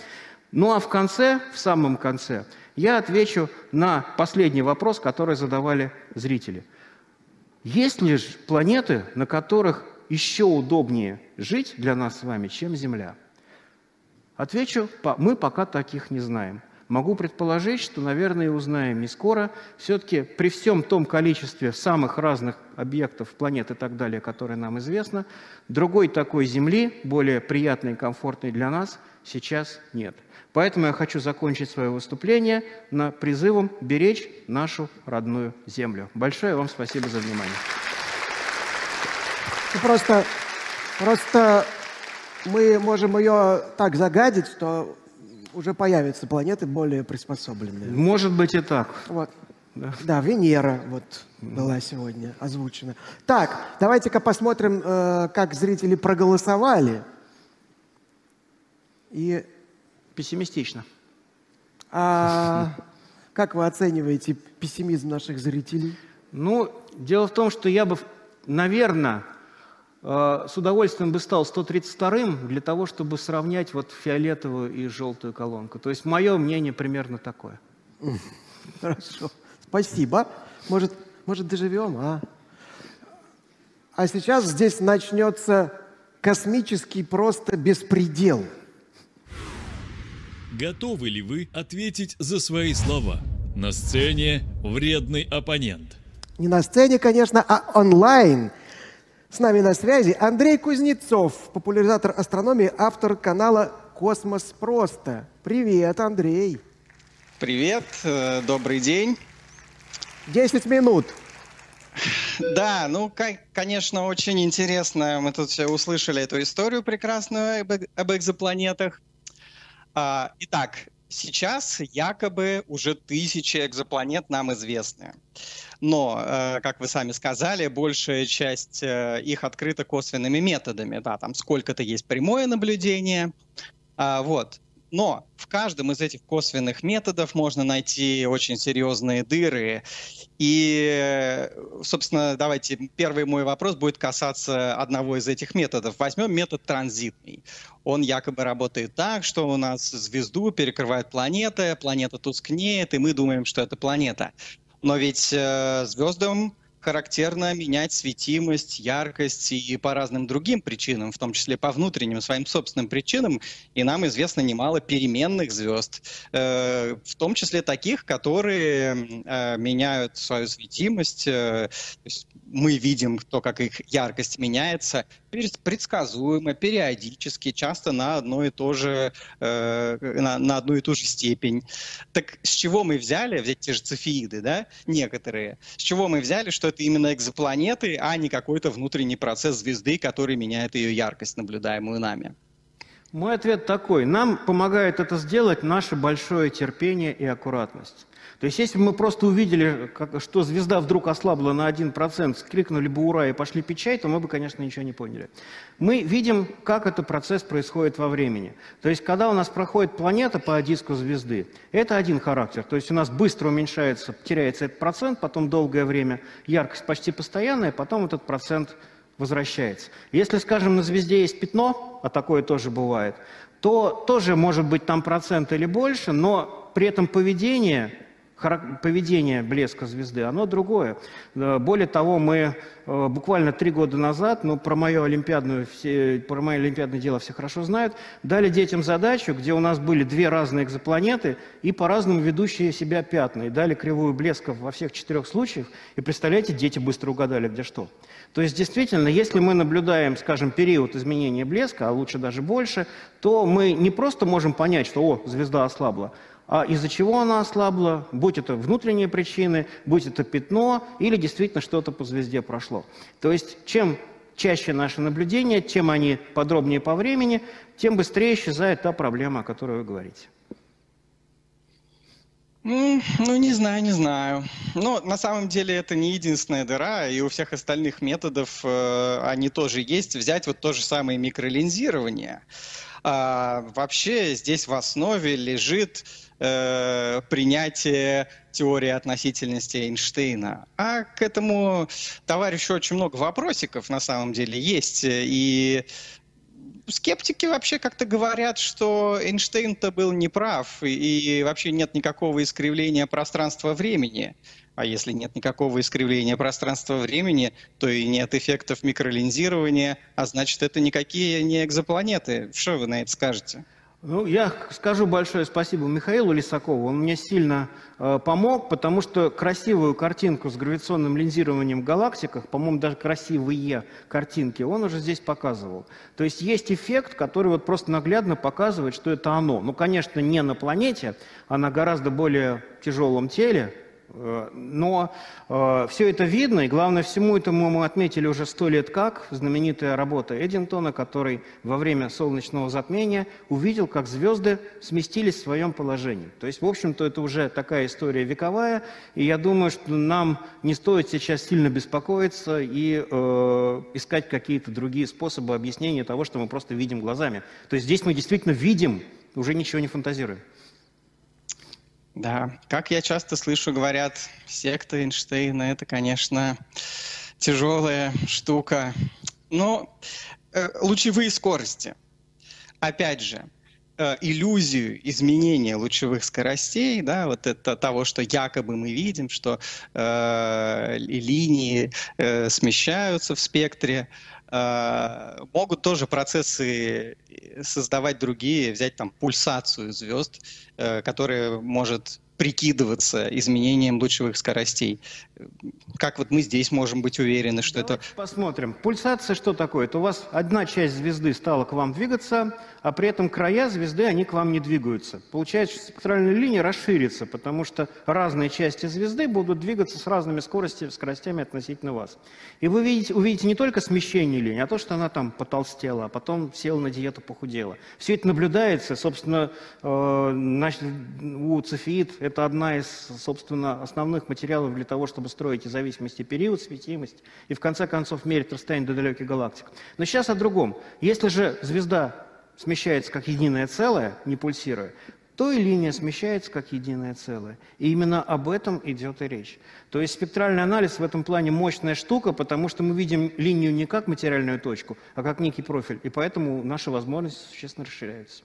Ну а в конце, в самом конце, я отвечу на последний вопрос, который задавали зрители. Есть ли планеты, на которых еще удобнее жить для нас с вами, чем Земля? Отвечу, мы пока таких не знаем. Могу предположить, что, наверное, узнаем не скоро. Все-таки при всем том количестве самых разных объектов, планет и так далее, которые нам известно, другой такой Земли, более приятной и комфортной для нас, сейчас нет. Поэтому я хочу закончить свое выступление на призывом беречь нашу родную Землю. Большое вам спасибо за внимание. Ну, просто, просто мы можем ее так загадить, что уже появятся планеты более приспособленные. Может быть и так. Вот. Да. да, Венера вот была сегодня озвучена. Так, давайте-ка посмотрим, э, как зрители проголосовали. И... Пессимистично. А как вы оцениваете пессимизм наших зрителей? Ну, дело в том, что я бы, наверное, Э, с удовольствием бы стал 132-м для того, чтобы сравнять вот фиолетовую и желтую колонку. То есть мое мнение примерно такое. Хорошо. Спасибо. Может, может доживем, а? А сейчас здесь начнется космический просто беспредел. Готовы ли вы ответить за свои слова? На сцене вредный оппонент. Не на сцене, конечно, а онлайн – с нами на связи Андрей Кузнецов, популяризатор астрономии, автор канала «Космос просто». Привет, Андрей. Привет, э, добрый день. Десять минут. Да, ну, конечно, очень интересно. Мы тут все услышали эту историю прекрасную об экзопланетах. А, итак, сейчас якобы уже тысячи экзопланет нам известны. Но, э, как вы сами сказали, большая часть э, их открыта косвенными методами. Да, там сколько-то есть прямое наблюдение. А, вот. Но в каждом из этих косвенных методов можно найти очень серьезные дыры. И, собственно, давайте первый мой вопрос будет касаться одного из этих методов. Возьмем метод транзитный. Он якобы работает так, что у нас звезду перекрывает планета, планета тускнеет, и мы думаем, что это планета. Но ведь э, звездам характерно менять светимость, яркость и по разным другим причинам, в том числе по внутренним своим собственным причинам. И нам известно немало переменных звезд, э, в том числе таких, которые э, меняют свою светимость. Э, мы видим то, как их яркость меняется, предсказуемо, периодически, часто на одно и то же, э, на, на одну и ту же степень. Так с чего мы взяли, взять те же цефеиды, да, некоторые, с чего мы взяли, что это именно экзопланеты, а не какой-то внутренний процесс звезды, который меняет ее яркость, наблюдаемую нами? Мой ответ такой. Нам помогает это сделать наше большое терпение и аккуратность. То есть если бы мы просто увидели, что звезда вдруг ослабла на 1%, скрикнули бы «Ура!» и пошли пить чай, то мы бы, конечно, ничего не поняли. Мы видим, как этот процесс происходит во времени. То есть когда у нас проходит планета по диску звезды, это один характер. То есть у нас быстро уменьшается, теряется этот процент, потом долгое время яркость почти постоянная, потом этот процент возвращается. Если, скажем, на звезде есть пятно, а такое тоже бывает, то тоже может быть там процент или больше, но при этом поведение поведение блеска звезды, оно другое. Э, более того, мы э, буквально три года назад, ну, про мое олимпиадное, все, про мое олимпиадное дело все хорошо знают, дали детям задачу, где у нас были две разные экзопланеты и по-разному ведущие себя пятна. И дали кривую блеска во всех четырех случаях. И представляете, дети быстро угадали, где что. То есть, действительно, если мы наблюдаем, скажем, период изменения блеска, а лучше даже больше, то мы не просто можем понять, что, о, звезда ослабла, а из-за чего она ослабла, будь это внутренние причины, будь это пятно или действительно что-то по звезде прошло. То есть чем чаще наши наблюдения, тем они подробнее по времени, тем быстрее исчезает та проблема, о которой вы говорите. Ну, ну, не знаю, не знаю. Но на самом деле это не единственная дыра, и у всех остальных методов э, они тоже есть. Взять вот то же самое микролинзирование. А, вообще здесь в основе лежит э, принятие теории относительности Эйнштейна. А к этому товарищу очень много вопросиков на самом деле есть. И скептики вообще как-то говорят, что Эйнштейн-то был неправ, и, и вообще нет никакого искривления пространства-времени. А если нет никакого искривления пространства-времени, то и нет эффектов микролинзирования, а значит, это никакие не экзопланеты. Что вы на это скажете? Ну, я скажу большое спасибо Михаилу Лисакову. Он мне сильно э, помог, потому что красивую картинку с гравитационным линзированием в галактиках, по-моему, даже красивые картинки, он уже здесь показывал. То есть есть эффект, который вот просто наглядно показывает, что это оно. Ну, конечно, не на планете, а на гораздо более тяжелом теле, но э, все это видно, и главное всему этому мы отметили уже сто лет как, знаменитая работа Эдинтона, который во время солнечного затмения увидел, как звезды сместились в своем положении. То есть, в общем-то, это уже такая история вековая, и я думаю, что нам не стоит сейчас сильно беспокоиться и э, искать какие-то другие способы объяснения того, что мы просто видим глазами. То есть здесь мы действительно видим, уже ничего не фантазируем. Да, как я часто слышу, говорят, секта Эйнштейна – это, конечно, тяжелая штука. Но э, лучевые скорости. Опять же, э, иллюзию изменения лучевых скоростей, да, вот это того, что якобы мы видим, что э, линии э, смещаются в спектре, могут тоже процессы создавать другие, взять там пульсацию звезд, э, которая может прикидываться изменением лучевых скоростей. Как вот мы здесь можем быть уверены, что Давайте это... посмотрим. Пульсация что такое? Это у вас одна часть звезды стала к вам двигаться, а при этом края звезды, они к вам не двигаются. Получается, что спектральная линия расширится, потому что разные части звезды будут двигаться с разными скоростями, скоростями относительно вас. И вы видите, увидите не только смещение линии, а то, что она там потолстела, а потом села на диету, похудела. Все это наблюдается, собственно, э, у цефеид это одна из, собственно, основных материалов для того, чтобы строить из зависимости период, светимость и, в конце концов, мерить расстояние до далеких галактик. Но сейчас о другом. Если же звезда смещается как единое целое, не пульсируя, то и линия смещается как единое целое. И именно об этом идет и речь. То есть спектральный анализ в этом плане мощная штука, потому что мы видим линию не как материальную точку, а как некий профиль. И поэтому наши возможности существенно расширяются.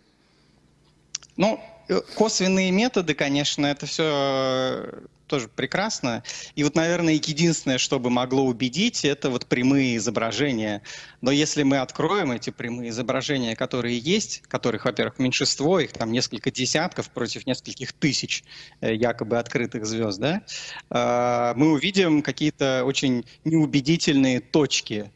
Ну, э, косвенные методы, конечно, это все э, тоже прекрасно. И вот, наверное, единственное, что бы могло убедить, это вот прямые изображения. Но если мы откроем эти прямые изображения, которые есть, которых, во-первых, меньшинство, их там несколько десятков против нескольких тысяч э, якобы открытых звезд, да, мы увидим какие-то очень неубедительные точки.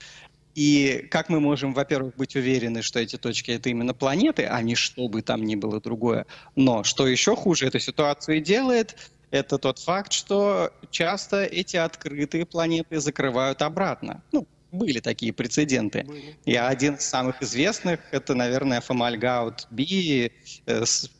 И как мы можем, во-первых, быть уверены, что эти точки это именно планеты, а не что бы там ни было другое. Но что еще хуже эту ситуацию делает, это тот факт, что часто эти открытые планеты закрывают обратно. Ну, были такие прецеденты. Были. И один из самых известных это, наверное, Фомальгаут Би э, с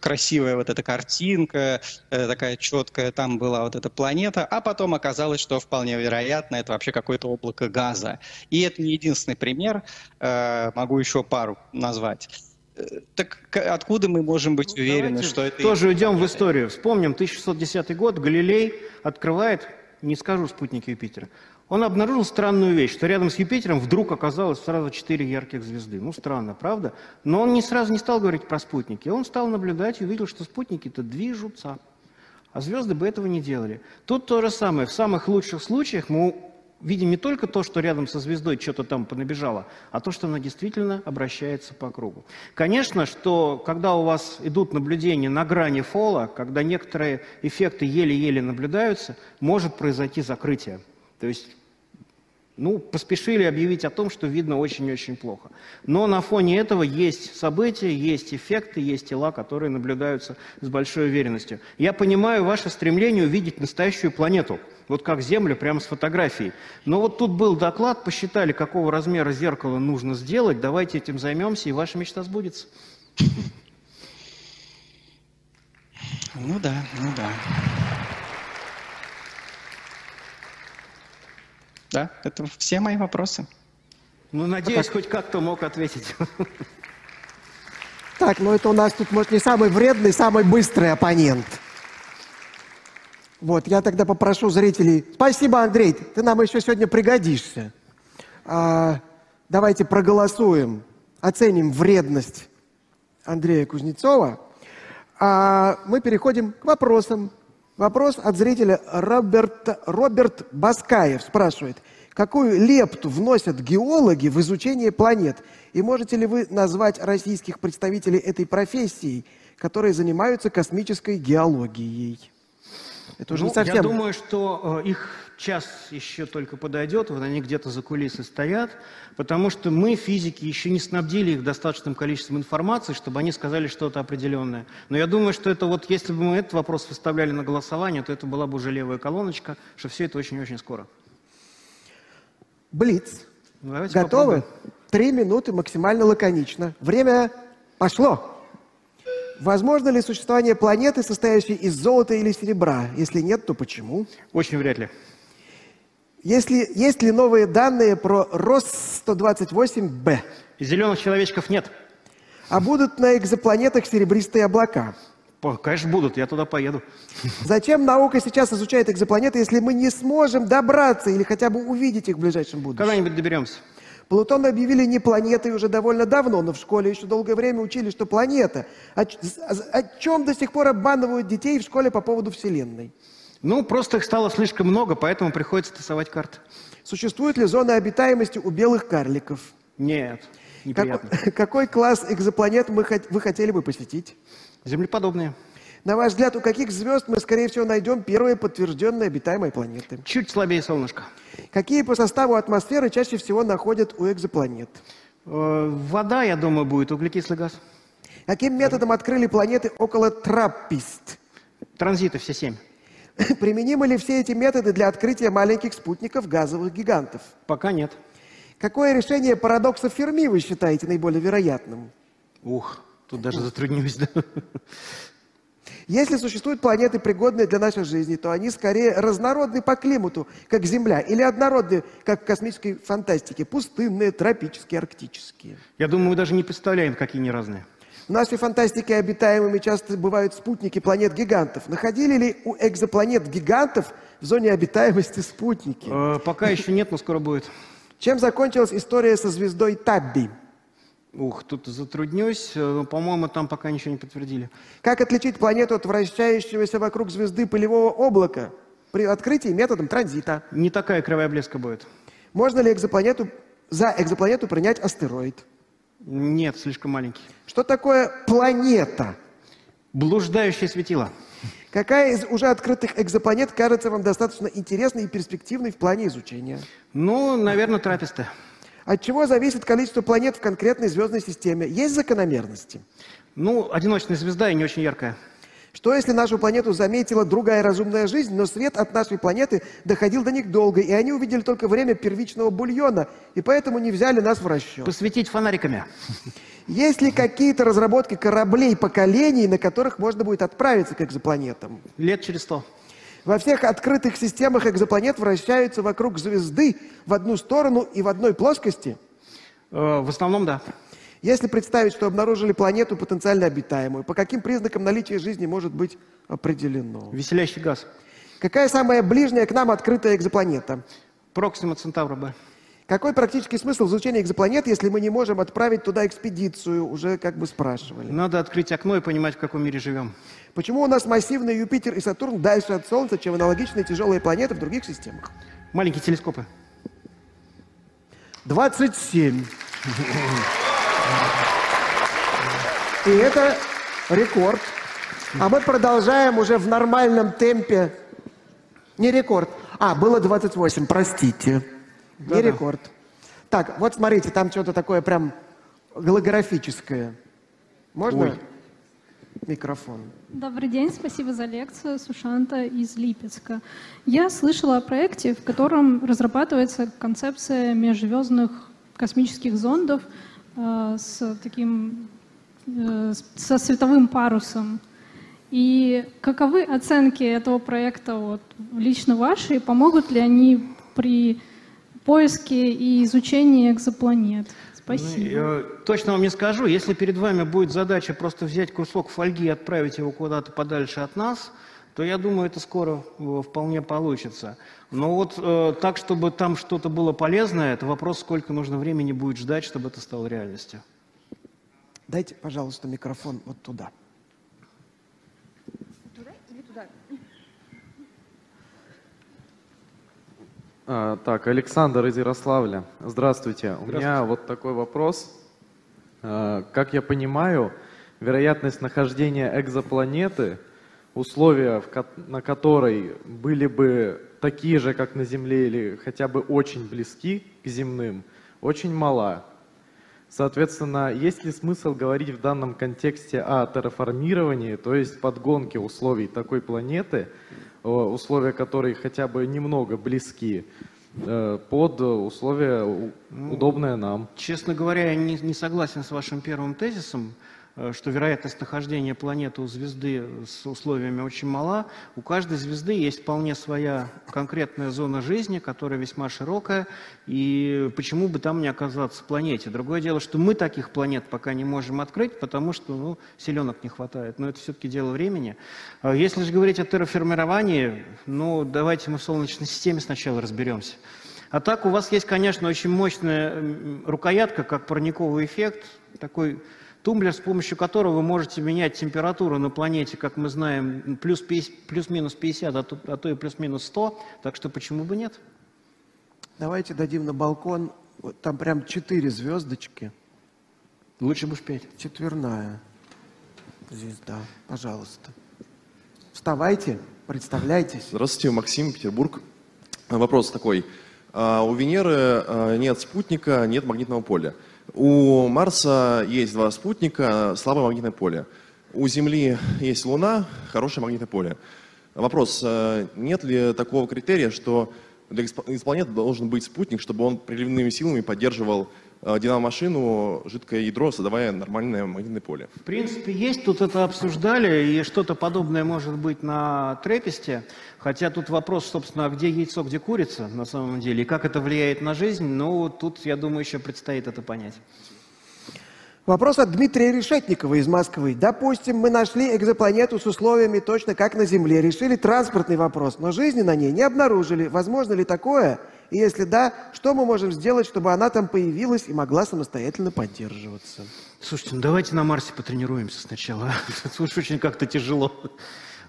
красивая вот эта картинка, э, такая четкая, там была вот эта планета, а потом оказалось, что вполне вероятно, это вообще какое-то облако газа. И это не единственный пример, э, могу еще пару назвать. Так откуда мы можем быть ну, уверены, что это... Тоже уйдем в историю. Вспомним 1610 год, Галилей открывает, не скажу спутник Юпитера, он обнаружил странную вещь, что рядом с Юпитером вдруг оказалось сразу четыре ярких звезды. Ну, странно, правда? Но он не сразу не стал говорить про спутники. Он стал наблюдать и увидел, что спутники-то движутся. А звезды бы этого не делали. Тут то же самое. В самых лучших случаях мы видим не только то, что рядом со звездой что-то там понабежало, а то, что она действительно обращается по кругу. Конечно, что когда у вас идут наблюдения на грани фола, когда некоторые эффекты еле-еле наблюдаются, может произойти закрытие. То есть Ну, поспешили объявить о том, что видно очень-очень плохо. Но на фоне этого есть события, есть эффекты, есть тела, которые наблюдаются с большой уверенностью. Я понимаю ваше стремление увидеть настоящую планету, вот как Землю прямо с фотографией. Но вот тут был доклад, посчитали, какого размера зеркало нужно сделать, давайте этим займемся, и ваша мечта сбудется. Ну да, ну да. Да, это все мои вопросы. Ну, надеюсь, хоть как-то мог ответить. Так, ну это у нас тут, может, не самый вредный, самый быстрый оппонент. Вот, я тогда попрошу зрителей... Спасибо, Андрей, ты нам еще сегодня пригодишься. А, давайте проголосуем, оценим вредность Андрея Кузнецова. А мы переходим к вопросам. Вопрос от зрителя Роберт, Роберт Баскаев спрашивает, какую лепту вносят геологи в изучение планет? И можете ли вы назвать российских представителей этой профессии, которые занимаются космической геологией? Это уже ну, не совсем... Я думаю, что э, их час еще только подойдет, вот они где-то за кулисой стоят, потому что мы, физики, еще не снабдили их достаточным количеством информации, чтобы они сказали что-то определенное. Но я думаю, что это вот, если бы мы этот вопрос выставляли на голосование, то это была бы уже левая колоночка, что все это очень-очень скоро. Блиц. Ну, давайте Готовы? Попробуем. Три минуты максимально лаконично. Время пошло. Возможно ли существование планеты, состоящей из золота или серебра? Если нет, то почему? Очень вряд ли. Если, есть ли новые данные про РОС-128Б? Зеленых человечков нет. А будут на экзопланетах серебристые облака? Конечно, будут, я туда поеду. Зачем наука сейчас изучает экзопланеты, если мы не сможем добраться или хотя бы увидеть их в ближайшем будущем? Когда-нибудь доберемся. Плутон объявили не планетой уже довольно давно, но в школе еще долгое время учили, что планета. О, о, о чем до сих пор обманывают детей в школе по поводу Вселенной? Ну, просто их стало слишком много, поэтому приходится тасовать карты. Существуют ли зоны обитаемости у белых карликов? Нет, неприятно. Какой, какой класс экзопланет мы, вы хотели бы посетить? Землеподобные. На ваш взгляд, у каких звезд мы, скорее всего, найдем первые подтвержденные обитаемые планеты? Чуть слабее солнышко. Какие по составу атмосферы чаще всего находят у экзопланет? Э, вода, я думаю, будет, углекислый газ. Каким методом открыли планеты около Траппист? Транзиты все семь. Применимы ли все эти методы для открытия маленьких спутников газовых гигантов? Пока нет. Какое решение парадокса Ферми вы считаете наиболее вероятным? Ух, тут даже затруднюсь. Да? Если существуют планеты, пригодные для нашей жизни, то они скорее разнородны по климату, как Земля, или однородны, как в космической фантастике, пустынные, тропические, арктические. Я думаю, мы даже не представляем, какие они разные. В нашей фантастике обитаемыми часто бывают спутники планет-гигантов. Находили ли у экзопланет-гигантов в зоне обитаемости спутники? Э, пока еще нет, но скоро будет. Чем закончилась история со звездой Табби? Ух, тут затруднюсь. Э, по-моему, там пока ничего не подтвердили. Как отличить планету от вращающегося вокруг звезды пылевого облака при открытии методом транзита? Не такая кривая блеска будет. Можно ли экзопланету, за экзопланету принять астероид? Нет, слишком маленький. Что такое планета? Блуждающее светило. Какая из уже открытых экзопланет кажется вам достаточно интересной и перспективной в плане изучения? Ну, наверное, траписты. От чего зависит количество планет в конкретной звездной системе? Есть закономерности? Ну, одиночная звезда и не очень яркая. Что если нашу планету заметила другая разумная жизнь, но свет от нашей планеты доходил до них долго, и они увидели только время первичного бульона, и поэтому не взяли нас в расчет? Посветить фонариками. Есть ли какие-то разработки кораблей поколений, на которых можно будет отправиться к экзопланетам? Лет через сто. Во всех открытых системах экзопланет вращаются вокруг звезды в одну сторону и в одной плоскости? Э, в основном, да. Если представить, что обнаружили планету потенциально обитаемую, по каким признакам наличия жизни может быть определено? Веселящий газ. Какая самая ближняя к нам открытая экзопланета? Проксима Центавра Б. Какой практический смысл изучения экзопланет, если мы не можем отправить туда экспедицию, уже как бы спрашивали? Надо открыть окно и понимать, в каком мире живем. Почему у нас массивный Юпитер и Сатурн дальше от Солнца, чем аналогичные тяжелые планеты в других системах? Маленькие телескопы. 27. И это рекорд. А мы продолжаем уже в нормальном темпе. Не рекорд. А, было 28, простите. Не Да-да. рекорд. Так, вот смотрите, там что-то такое прям голографическое. Можно Ой. микрофон? Добрый день, спасибо за лекцию. Сушанта из Липецка. Я слышала о проекте, в котором разрабатывается концепция межзвездных космических зондов с таким э, со световым парусом. И каковы оценки этого проекта вот, лично ваши? Помогут ли они при поиске и изучении экзопланет? Спасибо. Ну, я точно вам не скажу. Если перед вами будет задача просто взять кусок фольги и отправить его куда-то подальше от нас, то я думаю, это скоро э, вполне получится. Но вот э, так, чтобы там что-то было полезное, это вопрос, сколько нужно времени будет ждать, чтобы это стало реальностью. Дайте, пожалуйста, микрофон вот туда. А, так, Александр из Ярославля. Здравствуйте. У меня вот такой вопрос. А, как я понимаю, вероятность нахождения экзопланеты, условия, на которой были бы такие же, как на Земле, или хотя бы очень близки к земным, очень мала. Соответственно, есть ли смысл говорить в данном контексте о терраформировании, то есть подгонке условий такой планеты, условия которой хотя бы немного близки, э, под условия у- удобные нам? Честно говоря, я не, не согласен с вашим первым тезисом, что вероятность нахождения планеты у звезды с условиями очень мала. У каждой звезды есть вполне своя конкретная зона жизни, которая весьма широкая, и почему бы там не оказаться планете. Другое дело, что мы таких планет пока не можем открыть, потому что ну, селенок не хватает, но это все-таки дело времени. А Если же говорить о терраформировании, ну давайте мы в Солнечной системе сначала разберемся. А так у вас есть, конечно, очень мощная рукоятка, как парниковый эффект, такой тумблер, с помощью которого вы можете менять температуру на планете, как мы знаем, плюс пятьдесят- плюс-минус 50, а то, а то и плюс-минус 100, так что почему бы нет? Давайте дадим на балкон, вот там прям четыре звездочки, Лучше бы в пять. четверная звезда. Пожалуйста. Вставайте, представляйтесь. Здравствуйте, Максим, Петербург. Вопрос такой. А, У Венеры а, нет спутника, нет магнитного поля. У Марса есть два спутника, слабое магнитное поле. У Земли есть Луна, хорошее магнитное поле. Вопрос, а, нет ли такого критерия, что для экзопланеты должен быть спутник, чтобы он приливными силами поддерживал динамо-машину, жидкое ядро, создавая нормальное магнитное поле? В принципе, есть, тут это обсуждали, и что-то подобное может быть на трепесте. Хотя тут вопрос, собственно, а где яйцо, где курица на самом деле, и как это влияет на жизнь, ну, тут, я думаю, еще предстоит это понять. Вопрос от Дмитрия Решетникова из Москвы. Допустим, мы нашли экзопланету с условиями точно как на Земле, решили транспортный вопрос, но жизни на ней не обнаружили. Возможно ли такое? И если да, что мы можем сделать, чтобы она там появилась и могла самостоятельно поддерживаться? Слушайте, ну давайте на Марсе потренируемся сначала. Уж очень как-то тяжело.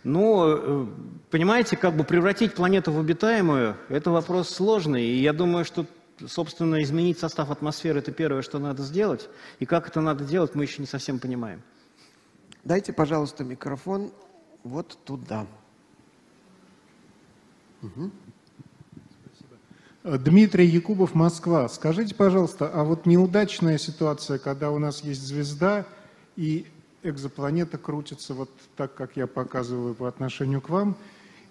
Ну, э, понимаете, как бы превратить планету в обитаемую, это вопрос сложный. И я думаю, что, собственно, изменить состав атмосферы – это первое, что надо сделать. И как это надо делать, мы еще не совсем понимаем. Дайте, пожалуйста, микрофон вот туда. Дмитрий Якубов, Москва. Скажите, пожалуйста, а вот неудачная ситуация, когда у нас есть звезда и экзопланета крутится вот так, как я показываю по отношению к вам,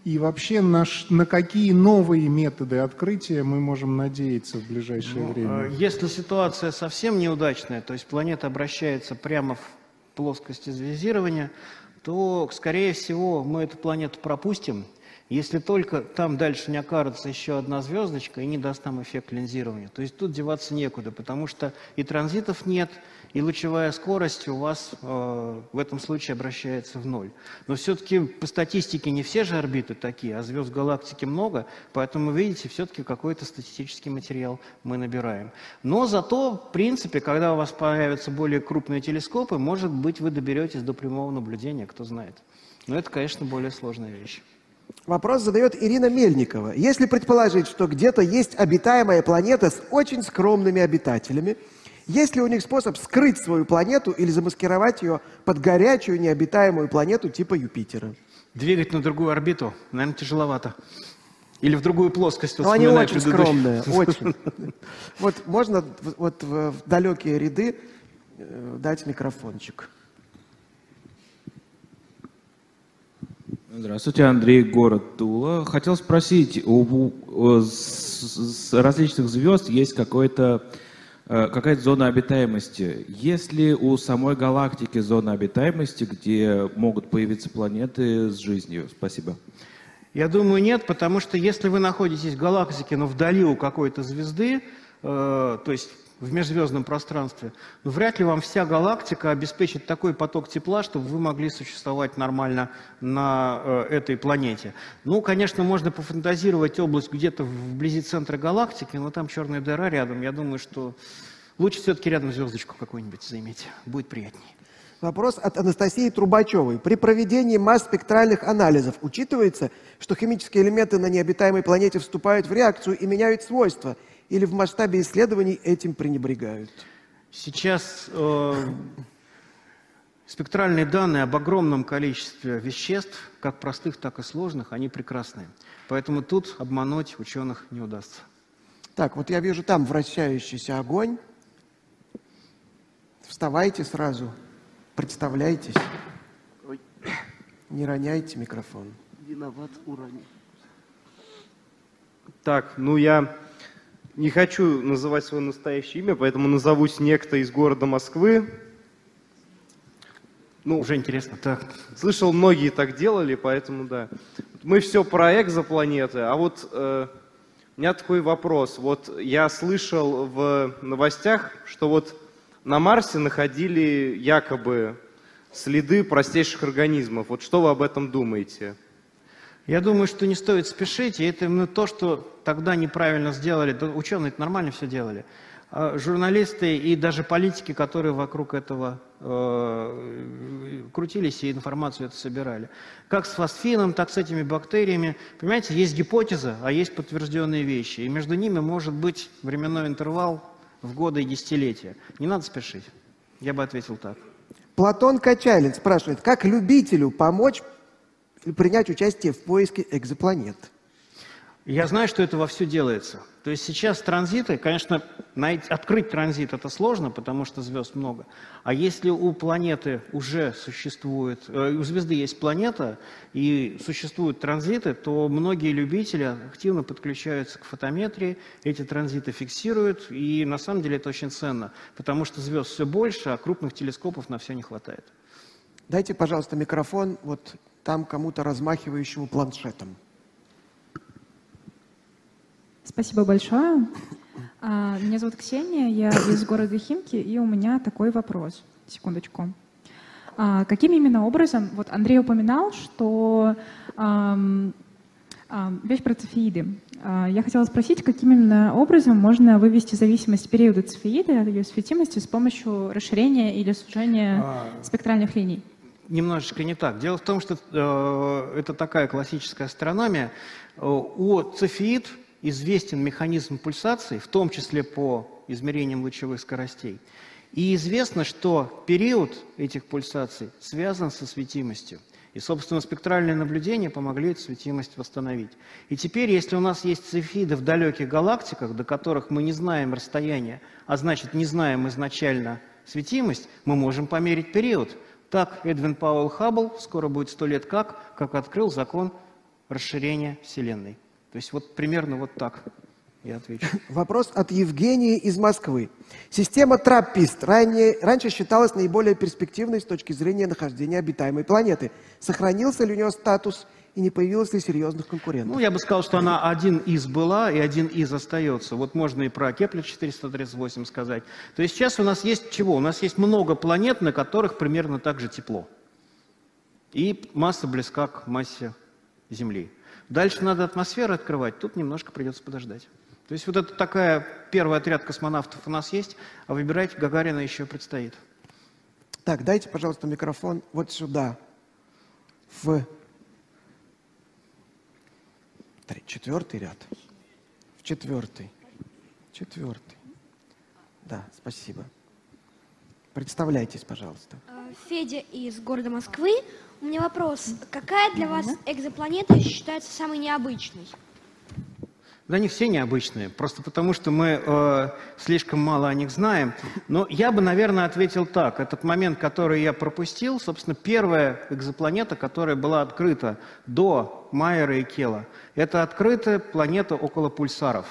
и вообще на, ш- на какие новые методы открытия мы можем надеяться в ближайшее Ну, время? э, Если ситуация совсем неудачная, то есть планета обращается прямо в плоскости звездирования, то, скорее всего, мы эту планету пропустим, если только там дальше не окажется еще одна звездочка и не даст нам эффект линзирования. То есть тут деваться некуда, потому что и транзитов нет, и лучевая скорость у вас э, в этом случае обращается в ноль. Но все-таки по статистике не все же орбиты такие, а звезд в галактике много, поэтому, видите, все-таки какой-то статистический материал мы набираем. Но зато, в принципе, когда у вас появятся более крупные телескопы, может быть, вы доберетесь до прямого наблюдения, кто знает. Но это, конечно, более сложная вещь. Вопрос задает Ирина Мельникова. Если предположить, что где-то есть обитаемая планета с очень скромными обитателями, есть ли у них способ скрыть свою планету или замаскировать ее под горячую необитаемую планету типа Юпитера? Двигать на другую орбиту, наверное, тяжеловато. Или в другую плоскость. Ну, они очень скромные, очень. Вот можно вот в далекие ряды э, дать микрофончик. Здравствуйте, Андрей, город Тула. Хотел спросить, у, у с, с различных звезд есть какой-то какая-то зона обитаемости. Есть ли у самой галактики зона обитаемости, где могут появиться планеты с жизнью? Спасибо. Я думаю, нет, потому что если вы находитесь в галактике, но вдали у какой-то звезды, э, то есть в межзвездном пространстве, ну, вряд ли вам вся галактика обеспечит такой поток тепла, чтобы вы могли существовать нормально на э, этой планете. Ну, конечно, можно пофантазировать область где-то вблизи центра галактики, но там черная дыра рядом. Я думаю, что лучше все-таки рядом звездочку какую-нибудь заиметь. Будет приятнее. Вопрос от Анастасии Трубачевой. При проведении масс-спектральных анализов учитывается, что химические элементы на необитаемой планете вступают в реакцию и меняют свойства – или в масштабе исследований этим пренебрегают? Сейчас э, спектральные данные об огромном количестве веществ, как простых, так и сложных, они прекрасные. Поэтому тут обмануть ученых не удастся. Так, вот я вижу там вращающийся огонь. Вставайте сразу, представляйтесь. Ой. Не роняйте микрофон. Виноват, уронил. Так, ну я не хочу называть свое настоящее имя, поэтому назовусь некто из города Москвы. Ну, уже интересно, так. Слышал, многие так делали, поэтому да. Мы все про экзопланеты, а вот э, у меня такой вопрос. Вот я слышал в новостях, что вот на Марсе находили якобы следы простейших организмов. Вот что вы об этом думаете? Я думаю, что не стоит спешить, и это именно то, что тогда неправильно сделали. Ученые это нормально все делали. А журналисты и даже политики, которые вокруг этого э, крутились и информацию это собирали. Как с фосфином, так с этими бактериями. Понимаете, есть гипотеза, а есть подтвержденные вещи. И между ними может быть временной интервал в годы и десятилетия. Не надо спешить. Я бы ответил так. Платон Качалин спрашивает, как любителю помочь принять участие в поиске экзопланет. Я знаю, что это во все делается. То есть сейчас транзиты, конечно, найти, открыть транзит это сложно, потому что звезд много. А если у планеты уже существует, э, у звезды есть планета и существуют транзиты, то многие любители активно подключаются к фотометрии, эти транзиты фиксируют, и на самом деле это очень ценно, потому что звезд все больше, а крупных телескопов на все не хватает. Дайте, пожалуйста, микрофон вот там кому-то размахивающему планшетом. Спасибо большое. А, меня зовут Ксения, я из города Химки, и у меня такой вопрос. Секундочку. А, каким именно образом, вот Андрей упоминал, что эм, вещь про цефеиды. А, я хотела спросить, каким именно образом можно вывести зависимость периода цефеида, ее светимости с помощью расширения или сужения спектральных линий? Немножечко не так. Дело в том, что э, это такая классическая астрономия. Э, у цефеид известен механизм пульсации, в том числе по измерениям лучевых скоростей. И известно, что период этих пульсаций связан со светимостью. И, собственно, спектральные наблюдения помогли эту светимость восстановить. И теперь, если у нас есть цефиды в далеких галактиках, до которых мы не знаем расстояние, а значит, не знаем изначально светимость, мы можем померить период – так Эдвин Пауэлл Хаббл, скоро будет сто лет как, как открыл закон расширения Вселенной. То есть вот примерно вот так я отвечу. Вопрос от Евгении из Москвы. Система Траппист ранее, раньше считалась наиболее перспективной с точки зрения нахождения обитаемой планеты. Сохранился ли у нее статус и не появилось ли серьезных конкурентов? Ну, я бы сказал, что она один из была и один из остается. Вот можно и про Кеплер 438 сказать. То есть сейчас у нас есть чего? У нас есть много планет, на которых примерно так же тепло. И масса близка к массе Земли. Дальше надо атмосферу открывать, тут немножко придется подождать. То есть вот это такая первый отряд космонавтов у нас есть, а выбирать Гагарина еще предстоит. Так, дайте, пожалуйста, микрофон вот сюда, в четвертый ряд. В четвертый. Четвертый. Да, спасибо. Представляйтесь, пожалуйста. Э, Федя из города Москвы. У меня вопрос. Какая для вас экзопланета считается самой необычной? Да они все необычные, просто потому что мы э, слишком мало о них знаем. Но я бы, наверное, ответил так. Этот момент, который я пропустил, собственно, первая экзопланета, которая была открыта до Майера и Кела, это открытая планета около пульсаров.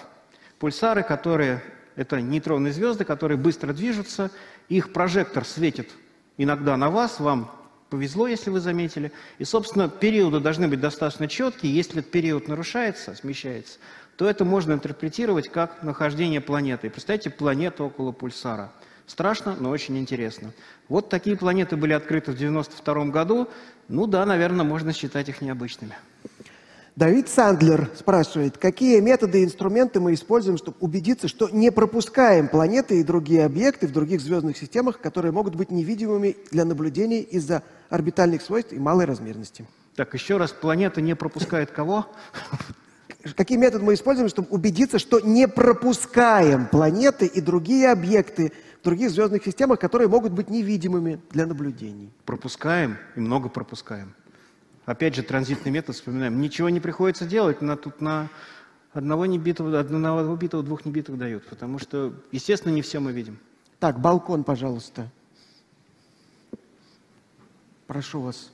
Пульсары, которые, это нейтронные звезды, которые быстро движутся, их прожектор светит иногда на вас, вам повезло, если вы заметили. И, собственно, периоды должны быть достаточно четкие. Если период нарушается, смещается, то это можно интерпретировать как нахождение планеты. Представьте, планета около пульсара. Страшно, но очень интересно. Вот такие планеты были открыты в 1992 году. Ну да, наверное, можно считать их необычными. Давид Сандлер спрашивает, какие методы и инструменты мы используем, чтобы убедиться, что не пропускаем планеты и другие объекты в других звездных системах, которые могут быть невидимыми для наблюдений из-за орбитальных свойств и малой размерности. Так, еще раз, планета не пропускает кого? Какие методы мы используем, чтобы убедиться, что не пропускаем планеты и другие объекты в других звездных системах, которые могут быть невидимыми для наблюдений? Пропускаем и много пропускаем. Опять же, транзитный метод вспоминаем. Ничего не приходится делать, на, тут на одного небитого, одного битого двух небитых дают, потому что, естественно, не все мы видим. Так, балкон, пожалуйста. Прошу вас.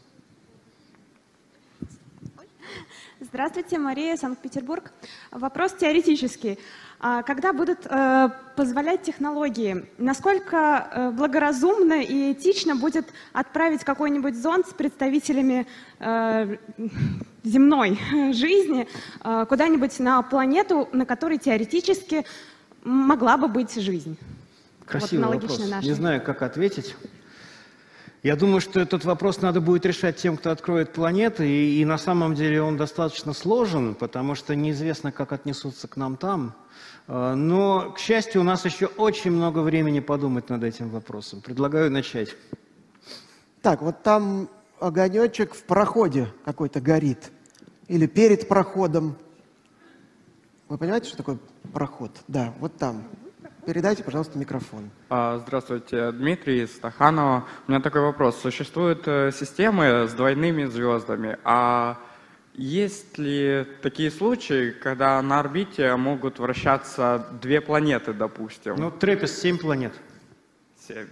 Здравствуйте, Мария, Санкт-Петербург. Вопрос теоретический. А когда будут э, позволять технологии, насколько э, благоразумно и этично будет отправить какой-нибудь зонд с представителями э, земной жизни куда-нибудь на планету, на которой теоретически могла бы быть жизнь? Красивый вот, вопрос. Нашей. Не знаю, как ответить. Я думаю, что этот вопрос надо будет решать тем, кто откроет планеты, и, и на самом деле он достаточно сложен, потому что неизвестно, как отнесутся к нам там. А, но, к счастью, у нас еще очень много времени подумать над этим вопросом. Предлагаю начать. Так, вот там огонечек в проходе какой-то горит. Или перед проходом. Вы понимаете, что такое проход? Да, вот там. Передайте, пожалуйста, микрофон. А, здравствуйте, Дмитрий Стаханова. У меня такой вопрос. Существуют э, системы с двойными звездами, а есть ли такие случаи, когда на орбите могут вращаться две планеты, допустим? Ну, Трепес, семь планет. Семь.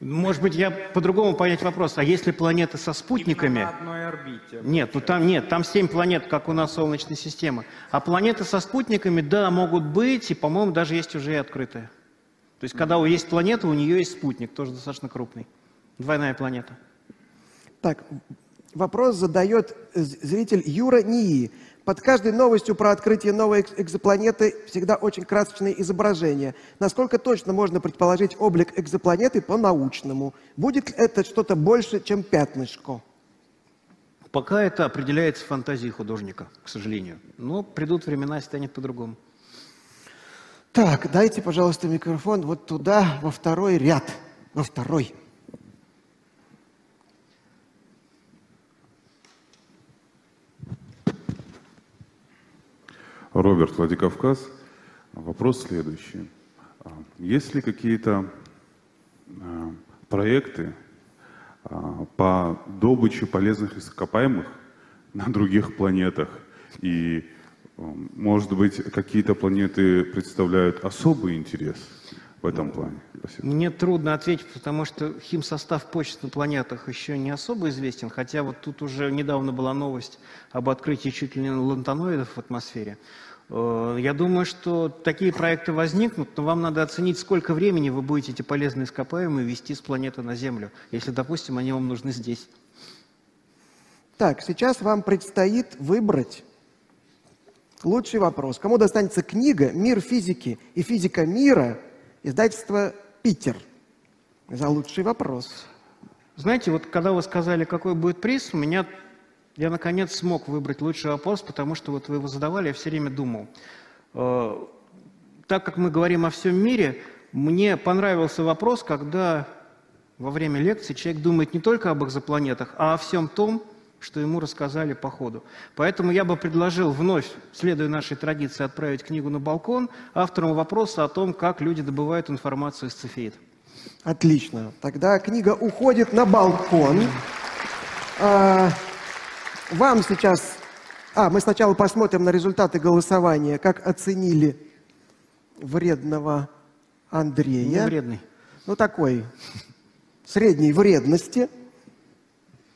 Может быть, я по-другому понять вопрос. А если планеты со спутниками? Именно на одной орбите. Нет, ну там нет, там семь планет, как у нас Солнечная система. А планеты со спутниками, да, могут быть, и, по-моему, даже есть уже и открытые. То есть, когда у есть планета, у нее есть спутник, тоже достаточно крупный. Двойная планета. Так, вопрос задает зритель Юра Нии. Под каждой новостью про открытие новой экзопланеты всегда очень красочное изображение. Насколько точно можно предположить облик экзопланеты по-научному? Будет ли это что-то больше, чем пятнышко? Пока это определяется фантазией художника, к сожалению. Но придут времена, станет по-другому. Так, дайте, пожалуйста, микрофон вот туда, во второй ряд. Во второй. Роберт Владикавказ. Вопрос следующий. А, есть ли какие-то а, проекты а, по добыче полезных ископаемых на других планетах? И, может быть, какие-то планеты представляют особый интерес в этом плане? Спасибо. Мне трудно ответить, потому что химсостав почт на планетах еще не особо известен, хотя вот тут уже недавно была новость об открытии чуть ли не лантаноидов в атмосфере. Э, я думаю, что такие проекты возникнут, но вам надо оценить, сколько времени вы будете эти полезные ископаемые вести с планеты на Землю, если, допустим, они вам нужны здесь. Так, сейчас вам предстоит выбрать лучший вопрос. Кому достанется книга «Мир физики и физика мира» издательства «Питер» за лучший вопрос? Знаете, вот когда вы сказали, какой будет приз, у меня я, наконец, смог выбрать лучший вопрос, потому что вот вы его задавали, я все время думал. Э, так как мы говорим о всем мире, мне понравился вопрос, когда во время лекции человек думает не только об экзопланетах, а о всем том, что ему рассказали по ходу. Поэтому я бы предложил вновь, следуя нашей традиции, отправить книгу на балкон авторам вопроса о том, как люди добывают информацию из цефеид. Отлично. Тогда книга уходит на балкон. Вам сейчас А, мы сначала посмотрим на результаты голосования, как оценили вредного Андрея. Не вредный. Ну, такой средней вредности.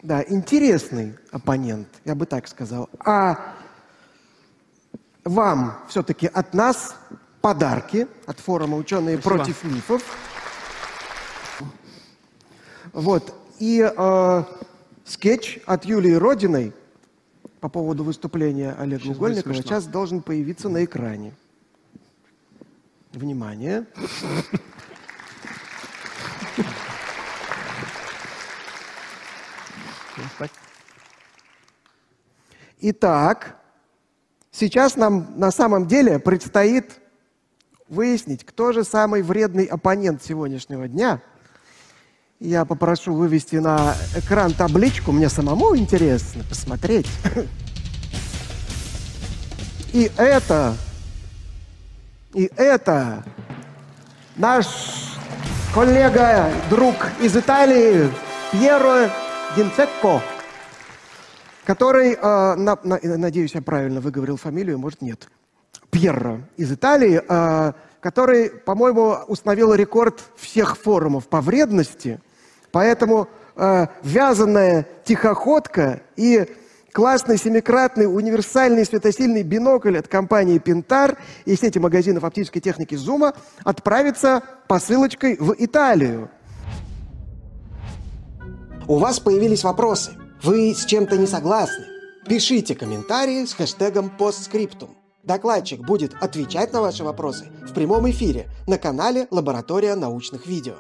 Да, интересный оппонент, я бы так сказал. А вам все-таки от нас подарки от форума «Ученые Спасибо. против мифов». Вот. И э, скетч от Юлии Родиной по поводу выступления Олега Сейчас Угольникова сейчас должен появиться на экране. Внимание. Итак, сейчас нам на самом деле предстоит выяснить, кто же самый вредный оппонент сегодняшнего дня. Я попрошу вывести на экран табличку. Мне самому интересно посмотреть. И это, и это наш коллега, друг из Италии Пьеро Динцекко, который, э, на- на- надеюсь, я правильно выговорил фамилию, может, нет, Пьерро из Италии, э, который, по-моему, установил рекорд всех форумов по вредности. Поэтому э, вязаная тихоходка и классный семикратный универсальный светосильный бинокль от компании Пинтар и сети магазинов оптической техники Зума отправится посылочкой в Италию. У вас появились вопросы. Вы с чем-то не согласны? Пишите комментарии с хэштегом постскриптум. Докладчик будет отвечать на ваши вопросы в прямом эфире на канале «Лаборатория научных видео».